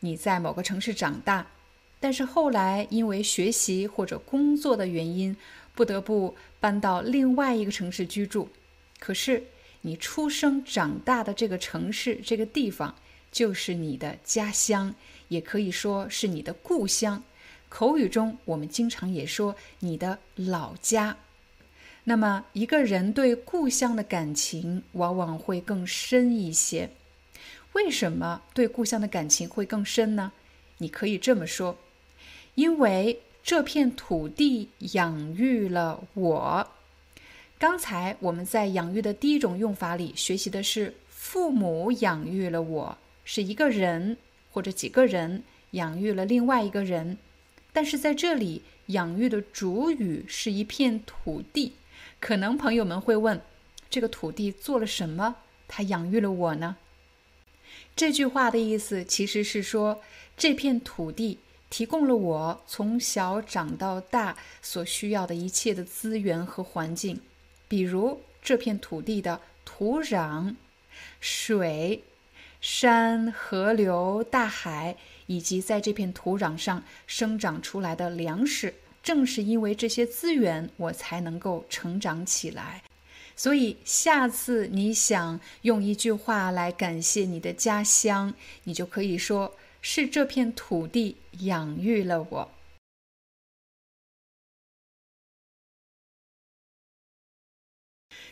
你在某个城市长大，但是后来因为学习或者工作的原因。不得不搬到另外一个城市居住，可是你出生长大的这个城市、这个地方就是你的家乡，也可以说是你的故乡。口语中我们经常也说你的老家。那么一个人对故乡的感情往往会更深一些。为什么对故乡的感情会更深呢？你可以这么说，因为。这片土地养育了我。刚才我们在养育的第一种用法里学习的是父母养育了我，是一个人或者几个人养育了另外一个人。但是在这里，养育的主语是一片土地。可能朋友们会问：这个土地做了什么？它养育了我呢？这句话的意思其实是说这片土地。提供了我从小长到大所需要的一切的资源和环境，比如这片土地的土壤、水、山、河流、大海，以及在这片土壤上生长出来的粮食。正是因为这些资源，我才能够成长起来。所以，下次你想用一句话来感谢你的家乡，你就可以说。是这片土地养育了我。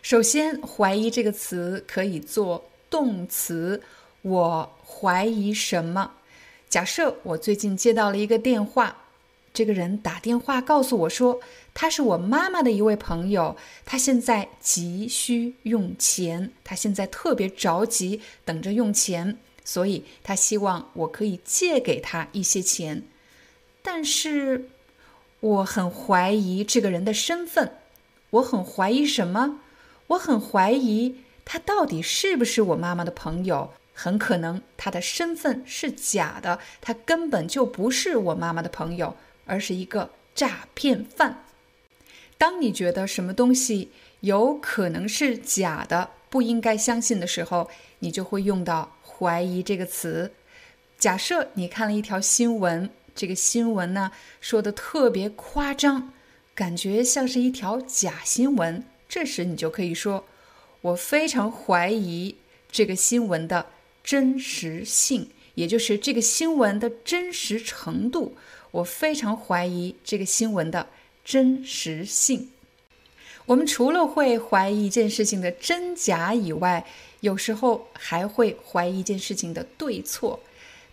首先，“怀疑”这个词可以做动词。我怀疑什么？假设我最近接到了一个电话，这个人打电话告诉我说，他是我妈妈的一位朋友，他现在急需用钱，他现在特别着急，等着用钱。所以他希望我可以借给他一些钱，但是我很怀疑这个人的身份。我很怀疑什么？我很怀疑他到底是不是我妈妈的朋友。很可能他的身份是假的，他根本就不是我妈妈的朋友，而是一个诈骗犯。当你觉得什么东西有可能是假的，不应该相信的时候，你就会用到。怀疑这个词，假设你看了一条新闻，这个新闻呢说的特别夸张，感觉像是一条假新闻，这时你就可以说：“我非常怀疑这个新闻的真实性，也就是这个新闻的真实程度。我非常怀疑这个新闻的真实性。”我们除了会怀疑一件事情的真假以外，有时候还会怀疑一件事情的对错。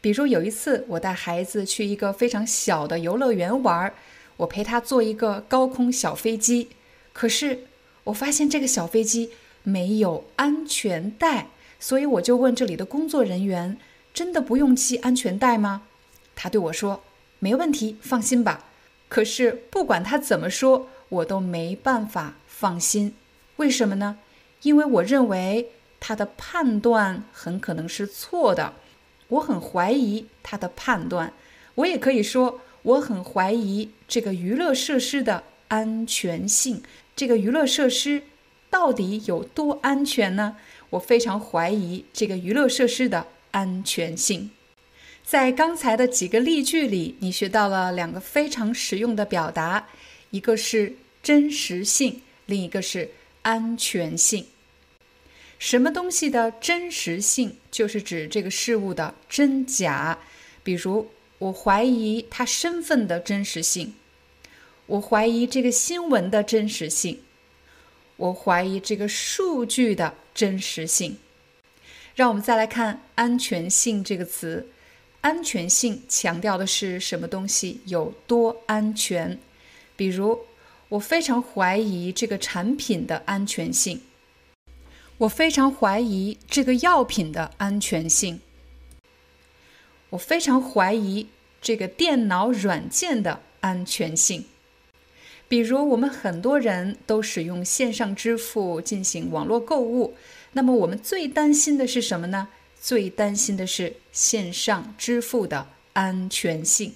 比如有一次，我带孩子去一个非常小的游乐园玩，我陪他坐一个高空小飞机，可是我发现这个小飞机没有安全带，所以我就问这里的工作人员：“真的不用系安全带吗？”他对我说：“没问题，放心吧。”可是不管他怎么说，我都没办法。放心，为什么呢？因为我认为他的判断很可能是错的，我很怀疑他的判断。我也可以说，我很怀疑这个娱乐设施的安全性。这个娱乐设施到底有多安全呢？我非常怀疑这个娱乐设施的安全性。在刚才的几个例句里，你学到了两个非常实用的表达，一个是真实性。另一个是安全性。什么东西的真实性，就是指这个事物的真假。比如，我怀疑他身份的真实性，我怀疑这个新闻的真实性，我怀疑这个数据的真实性。让我们再来看“安全性”这个词，“安全性”强调的是什么东西有多安全？比如，我非常怀疑这个产品的安全性，我非常怀疑这个药品的安全性。我非常怀疑这个电脑软件的安全性。比如，我们很多人都使用线上支付进行网络购物，那么我们最担心的是什么呢？最担心的是线上支付的安全性。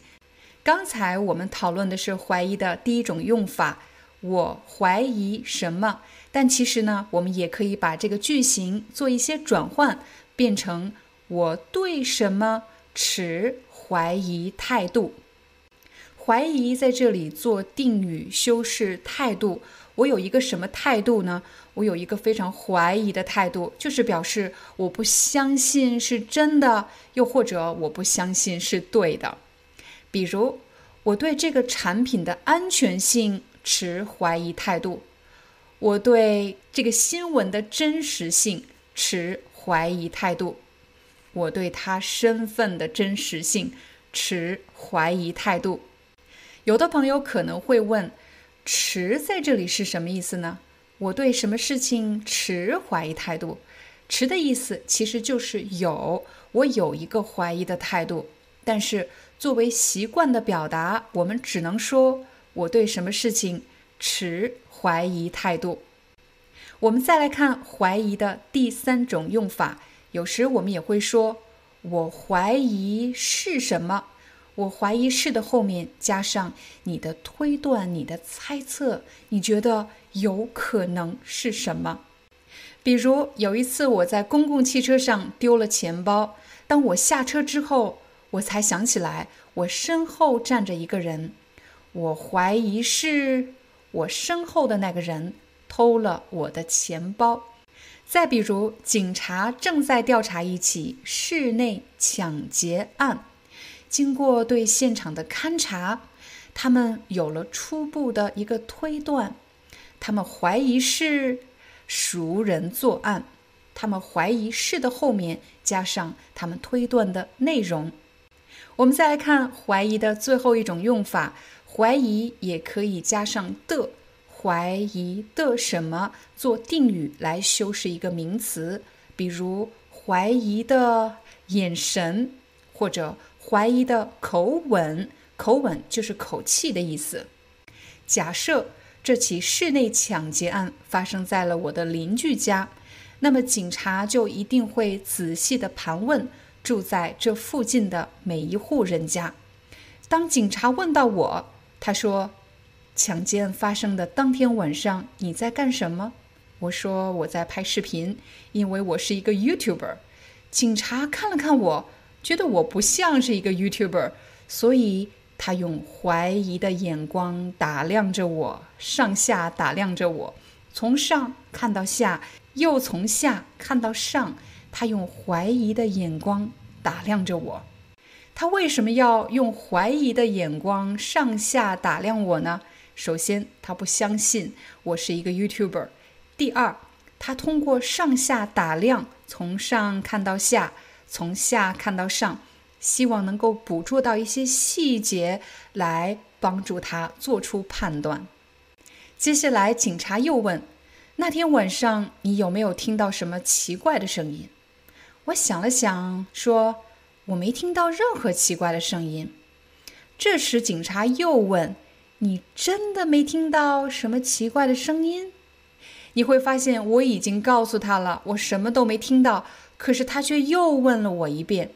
刚才我们讨论的是怀疑的第一种用法，我怀疑什么？但其实呢，我们也可以把这个句型做一些转换，变成我对什么？持怀疑态度，怀疑在这里做定语修饰态度。我有一个什么态度呢？我有一个非常怀疑的态度，就是表示我不相信是真的，又或者我不相信是对的。比如，我对这个产品的安全性持怀疑态度，我对这个新闻的真实性持怀疑态度。我对他身份的真实性持怀疑态度。有的朋友可能会问：“持在这里是什么意思呢？”我对什么事情持怀疑态度？持的意思其实就是有，我有一个怀疑的态度。但是作为习惯的表达，我们只能说我对什么事情持怀疑态度。我们再来看怀疑的第三种用法。有时我们也会说，我怀疑是什么？我怀疑是的后面加上你的推断、你的猜测，你觉得有可能是什么？比如有一次我在公共汽车上丢了钱包，当我下车之后，我才想起来我身后站着一个人，我怀疑是我身后的那个人偷了我的钱包。再比如，警察正在调查一起室内抢劫案，经过对现场的勘查，他们有了初步的一个推断，他们怀疑是熟人作案，他们怀疑是的后面加上他们推断的内容。我们再来看怀疑的最后一种用法，怀疑也可以加上的。怀疑的什么做定语来修饰一个名词，比如怀疑的眼神，或者怀疑的口吻，口吻就是口气的意思。假设这起室内抢劫案发生在了我的邻居家，那么警察就一定会仔细的盘问住在这附近的每一户人家。当警察问到我，他说。抢劫案发生的当天晚上，你在干什么？我说我在拍视频，因为我是一个 YouTuber。警察看了看我，觉得我不像是一个 YouTuber，所以他用怀疑的眼光打量着我，上下打量着我，从上看到下，又从下看到上，他用怀疑的眼光打量着我。他为什么要用怀疑的眼光上下打量我呢？首先，他不相信我是一个 YouTuber。第二，他通过上下打量，从上看到下，从下看到上，希望能够捕捉到一些细节，来帮助他做出判断。接下来，警察又问：“那天晚上你有没有听到什么奇怪的声音？”我想了想，说：“我没听到任何奇怪的声音。”这时，警察又问。你真的没听到什么奇怪的声音？你会发现我已经告诉他了，我什么都没听到。可是他却又问了我一遍，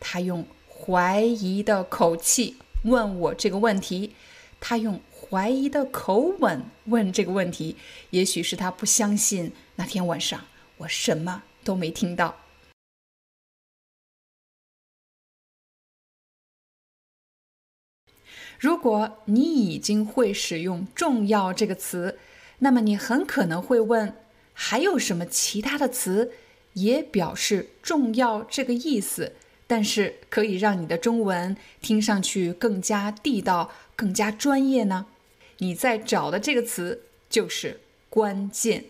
他用怀疑的口气问我这个问题，他用怀疑的口吻问这个问题。也许是他不相信那天晚上我什么都没听到。如果你已经会使用“重要”这个词，那么你很可能会问：还有什么其他的词也表示重要这个意思，但是可以让你的中文听上去更加地道、更加专业呢？你在找的这个词就是关键。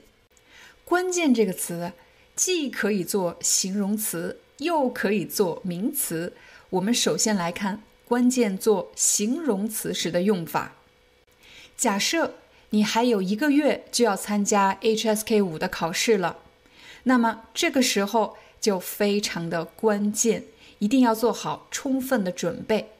关键这个词既可以做形容词，又可以做名词。我们首先来看关键做形容词时的用法。假设你还有一个月就要参加 HSK 五的考试了，那么这个时候就非常的关键，一定要做好充分的准备。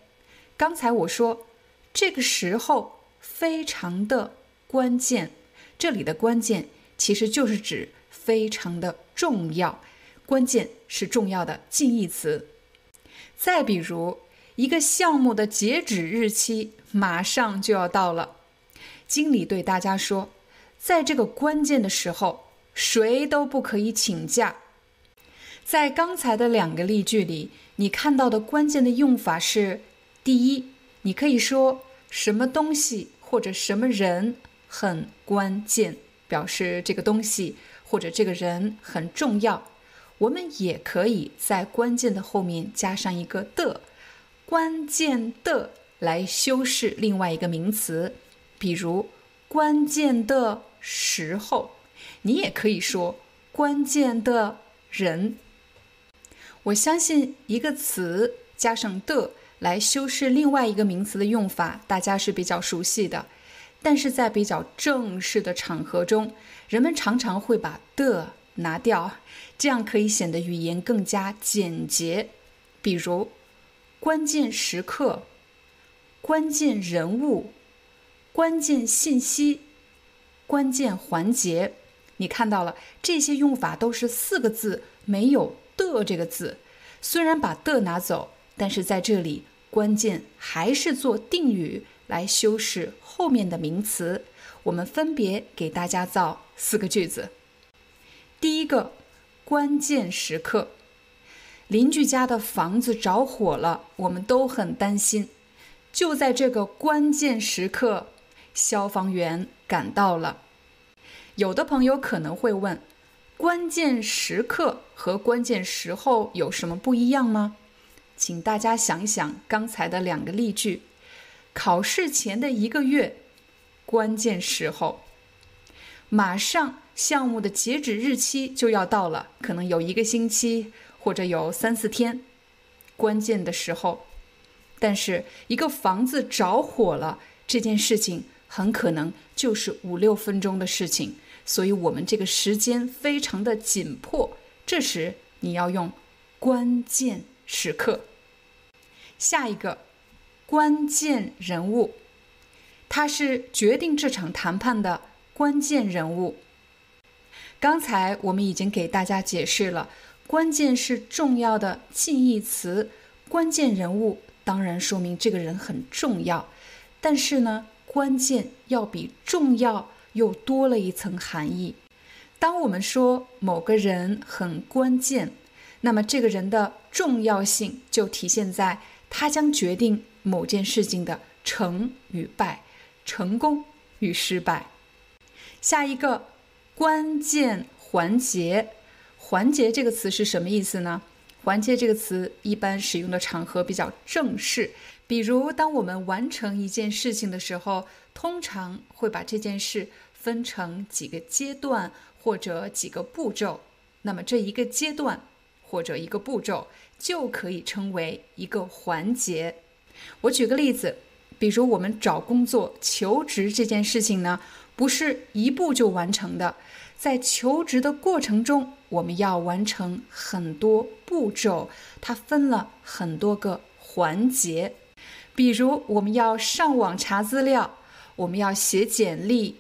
刚才我说这个时候非常的关键，这里的关键其实就是指非常的重要，关键是重要的近义词。再比如，一个项目的截止日期马上就要到了，经理对大家说，在这个关键的时候，谁都不可以请假。在刚才的两个例句里，你看到的关键的用法是：第一，你可以说什么东西或者什么人很关键，表示这个东西或者这个人很重要。我们也可以在关键的后面加上一个的，关键的来修饰另外一个名词，比如关键的时候，你也可以说关键的人。我相信一个词加上的来修饰另外一个名词的用法，大家是比较熟悉的，但是在比较正式的场合中，人们常常会把的。拿掉，这样可以显得语言更加简洁。比如，关键时刻、关键人物、关键信息、关键环节，你看到了，这些用法都是四个字，没有的这个字。虽然把的拿走，但是在这里，关键还是做定语来修饰后面的名词。我们分别给大家造四个句子。第一个关键时刻，邻居家的房子着火了，我们都很担心。就在这个关键时刻，消防员赶到了。有的朋友可能会问：关键时刻和关键时候有什么不一样吗？请大家想一想刚才的两个例句：考试前的一个月，关键时候，马上。项目的截止日期就要到了，可能有一个星期或者有三四天，关键的时候。但是一个房子着火了，这件事情很可能就是五六分钟的事情，所以我们这个时间非常的紧迫。这时你要用关键时刻。下一个关键人物，他是决定这场谈判的关键人物。刚才我们已经给大家解释了，关键是重要的近义词，关键人物当然说明这个人很重要，但是呢，关键要比重要又多了一层含义。当我们说某个人很关键，那么这个人的重要性就体现在他将决定某件事情的成与败，成功与失败。下一个。关键环节，环节这个词是什么意思呢？环节这个词一般使用的场合比较正式，比如当我们完成一件事情的时候，通常会把这件事分成几个阶段或者几个步骤。那么这一个阶段或者一个步骤就可以称为一个环节。我举个例子，比如我们找工作、求职这件事情呢。不是一步就完成的，在求职的过程中，我们要完成很多步骤，它分了很多个环节。比如，我们要上网查资料，我们要写简历、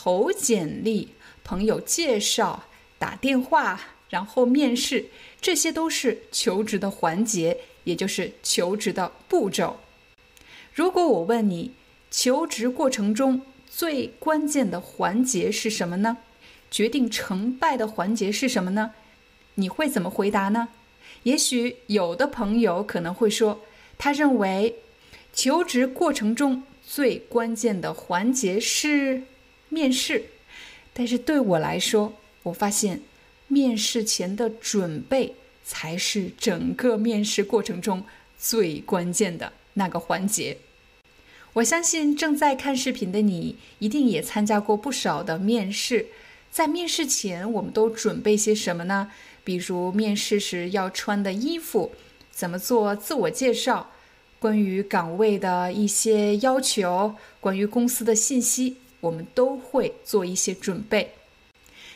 投简历、朋友介绍、打电话，然后面试，这些都是求职的环节，也就是求职的步骤。如果我问你，求职过程中，最关键的环节是什么呢？决定成败的环节是什么呢？你会怎么回答呢？也许有的朋友可能会说，他认为求职过程中最关键的环节是面试。但是对我来说，我发现面试前的准备才是整个面试过程中最关键的那个环节。我相信正在看视频的你，一定也参加过不少的面试。在面试前，我们都准备些什么呢？比如面试时要穿的衣服，怎么做自我介绍，关于岗位的一些要求，关于公司的信息，我们都会做一些准备。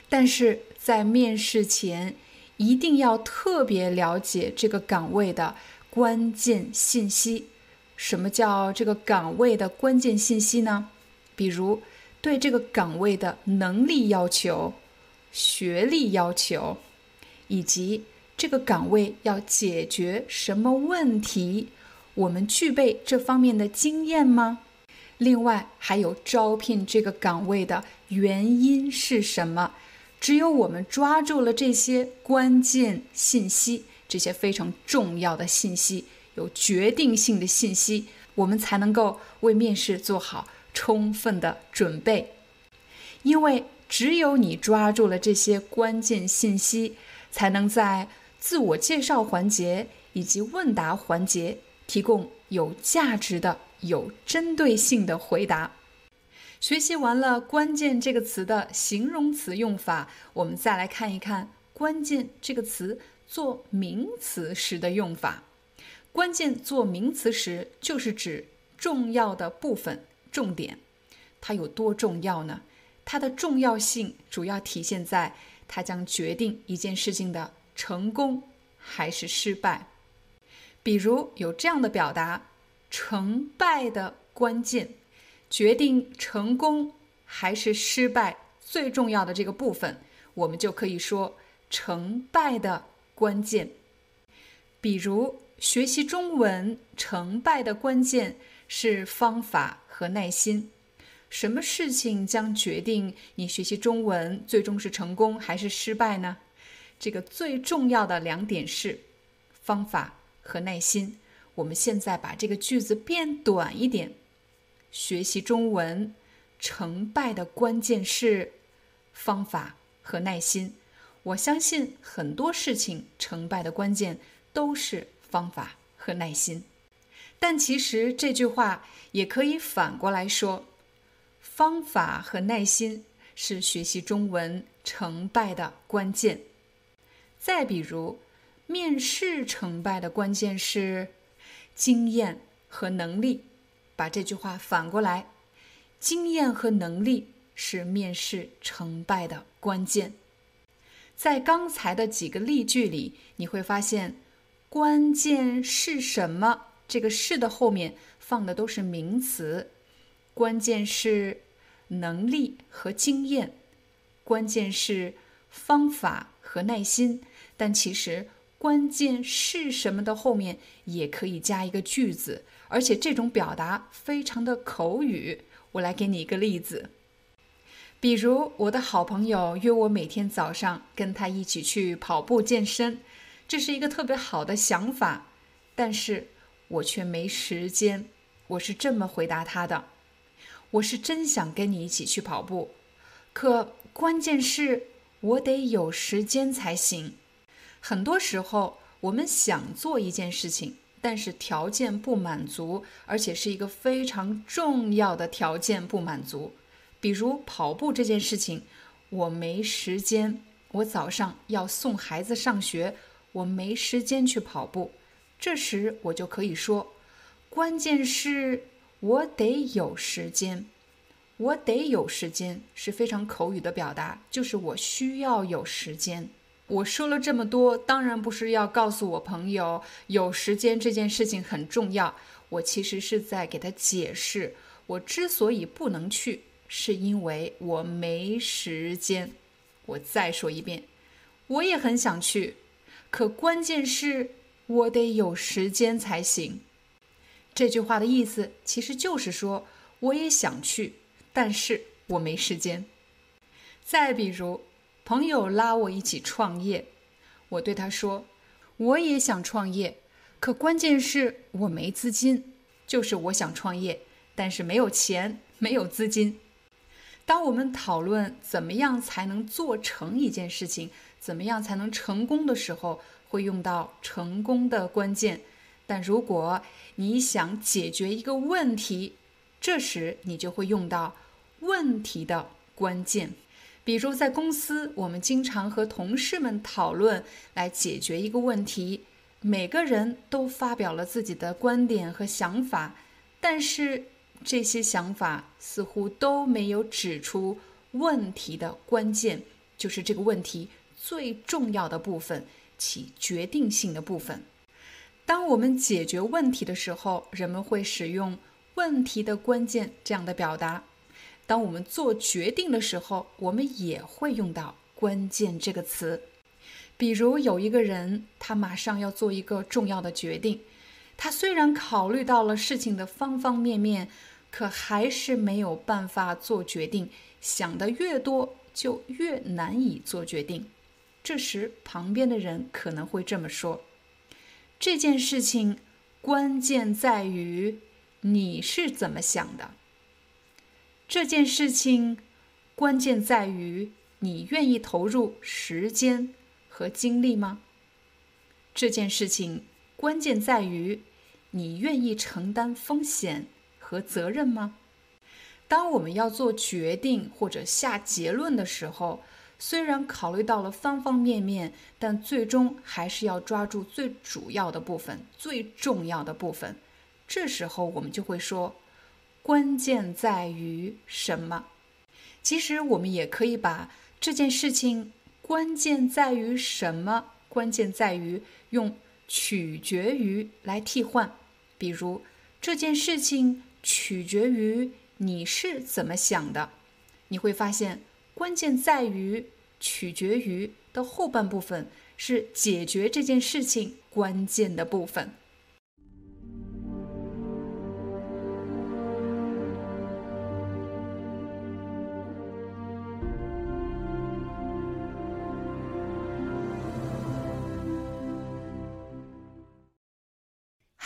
但是在面试前，一定要特别了解这个岗位的关键信息。什么叫这个岗位的关键信息呢？比如对这个岗位的能力要求、学历要求，以及这个岗位要解决什么问题，我们具备这方面的经验吗？另外，还有招聘这个岗位的原因是什么？只有我们抓住了这些关键信息，这些非常重要的信息。有决定性的信息，我们才能够为面试做好充分的准备。因为只有你抓住了这些关键信息，才能在自我介绍环节以及问答环节提供有价值的、有针对性的回答。学习完了“关键”这个词的形容词用法，我们再来看一看“关键”这个词做名词时的用法。关键做名词时，就是指重要的部分、重点。它有多重要呢？它的重要性主要体现在它将决定一件事情的成功还是失败。比如有这样的表达：成败的关键，决定成功还是失败最重要的这个部分，我们就可以说成败的关键。比如。学习中文成败的关键是方法和耐心。什么事情将决定你学习中文最终是成功还是失败呢？这个最重要的两点是方法和耐心。我们现在把这个句子变短一点：学习中文成败的关键是方法和耐心。我相信很多事情成败的关键都是。方法和耐心，但其实这句话也可以反过来说：方法和耐心是学习中文成败的关键。再比如，面试成败的关键是经验和能力。把这句话反过来，经验和能力是面试成败的关键。在刚才的几个例句里，你会发现。关键是什么？这个“是”的后面放的都是名词。关键是能力和经验，关键是方法和耐心。但其实“关键是什么”的后面也可以加一个句子，而且这种表达非常的口语。我来给你一个例子，比如我的好朋友约我每天早上跟他一起去跑步健身。这是一个特别好的想法，但是我却没时间。我是这么回答他的：“我是真想跟你一起去跑步，可关键是我得有时间才行。”很多时候，我们想做一件事情，但是条件不满足，而且是一个非常重要的条件不满足。比如跑步这件事情，我没时间，我早上要送孩子上学。我没时间去跑步，这时我就可以说，关键是我得有时间，我得有时间是非常口语的表达，就是我需要有时间。我说了这么多，当然不是要告诉我朋友有时间这件事情很重要，我其实是在给他解释，我之所以不能去，是因为我没时间。我再说一遍，我也很想去。可关键是我得有时间才行。这句话的意思其实就是说，我也想去，但是我没时间。再比如，朋友拉我一起创业，我对他说，我也想创业，可关键是我没资金。就是我想创业，但是没有钱，没有资金。当我们讨论怎么样才能做成一件事情，怎么样才能成功的时候，会用到成功的关键。但如果你想解决一个问题，这时你就会用到问题的关键。比如在公司，我们经常和同事们讨论来解决一个问题，每个人都发表了自己的观点和想法，但是这些想法似乎都没有指出问题的关键，就是这个问题最重要的部分，起决定性的部分。当我们解决问题的时候，人们会使用“问题的关键”这样的表达。当我们做决定的时候，我们也会用到“关键”这个词。比如，有一个人，他马上要做一个重要的决定，他虽然考虑到了事情的方方面面，可还是没有办法做决定。想的越多，就越难以做决定。这时，旁边的人可能会这么说：“这件事情关键在于你是怎么想的。”这件事情关键在于你愿意投入时间和精力吗？这件事情关键在于你愿意承担风险和责任吗？当我们要做决定或者下结论的时候，虽然考虑到了方方面面，但最终还是要抓住最主要的部分、最重要的部分。这时候我们就会说。关键在于什么？其实我们也可以把这件事情关键在于什么？关键在于用取决于来替换。比如这件事情取决于你是怎么想的。你会发现，关键在于取决于的后半部分是解决这件事情关键的部分。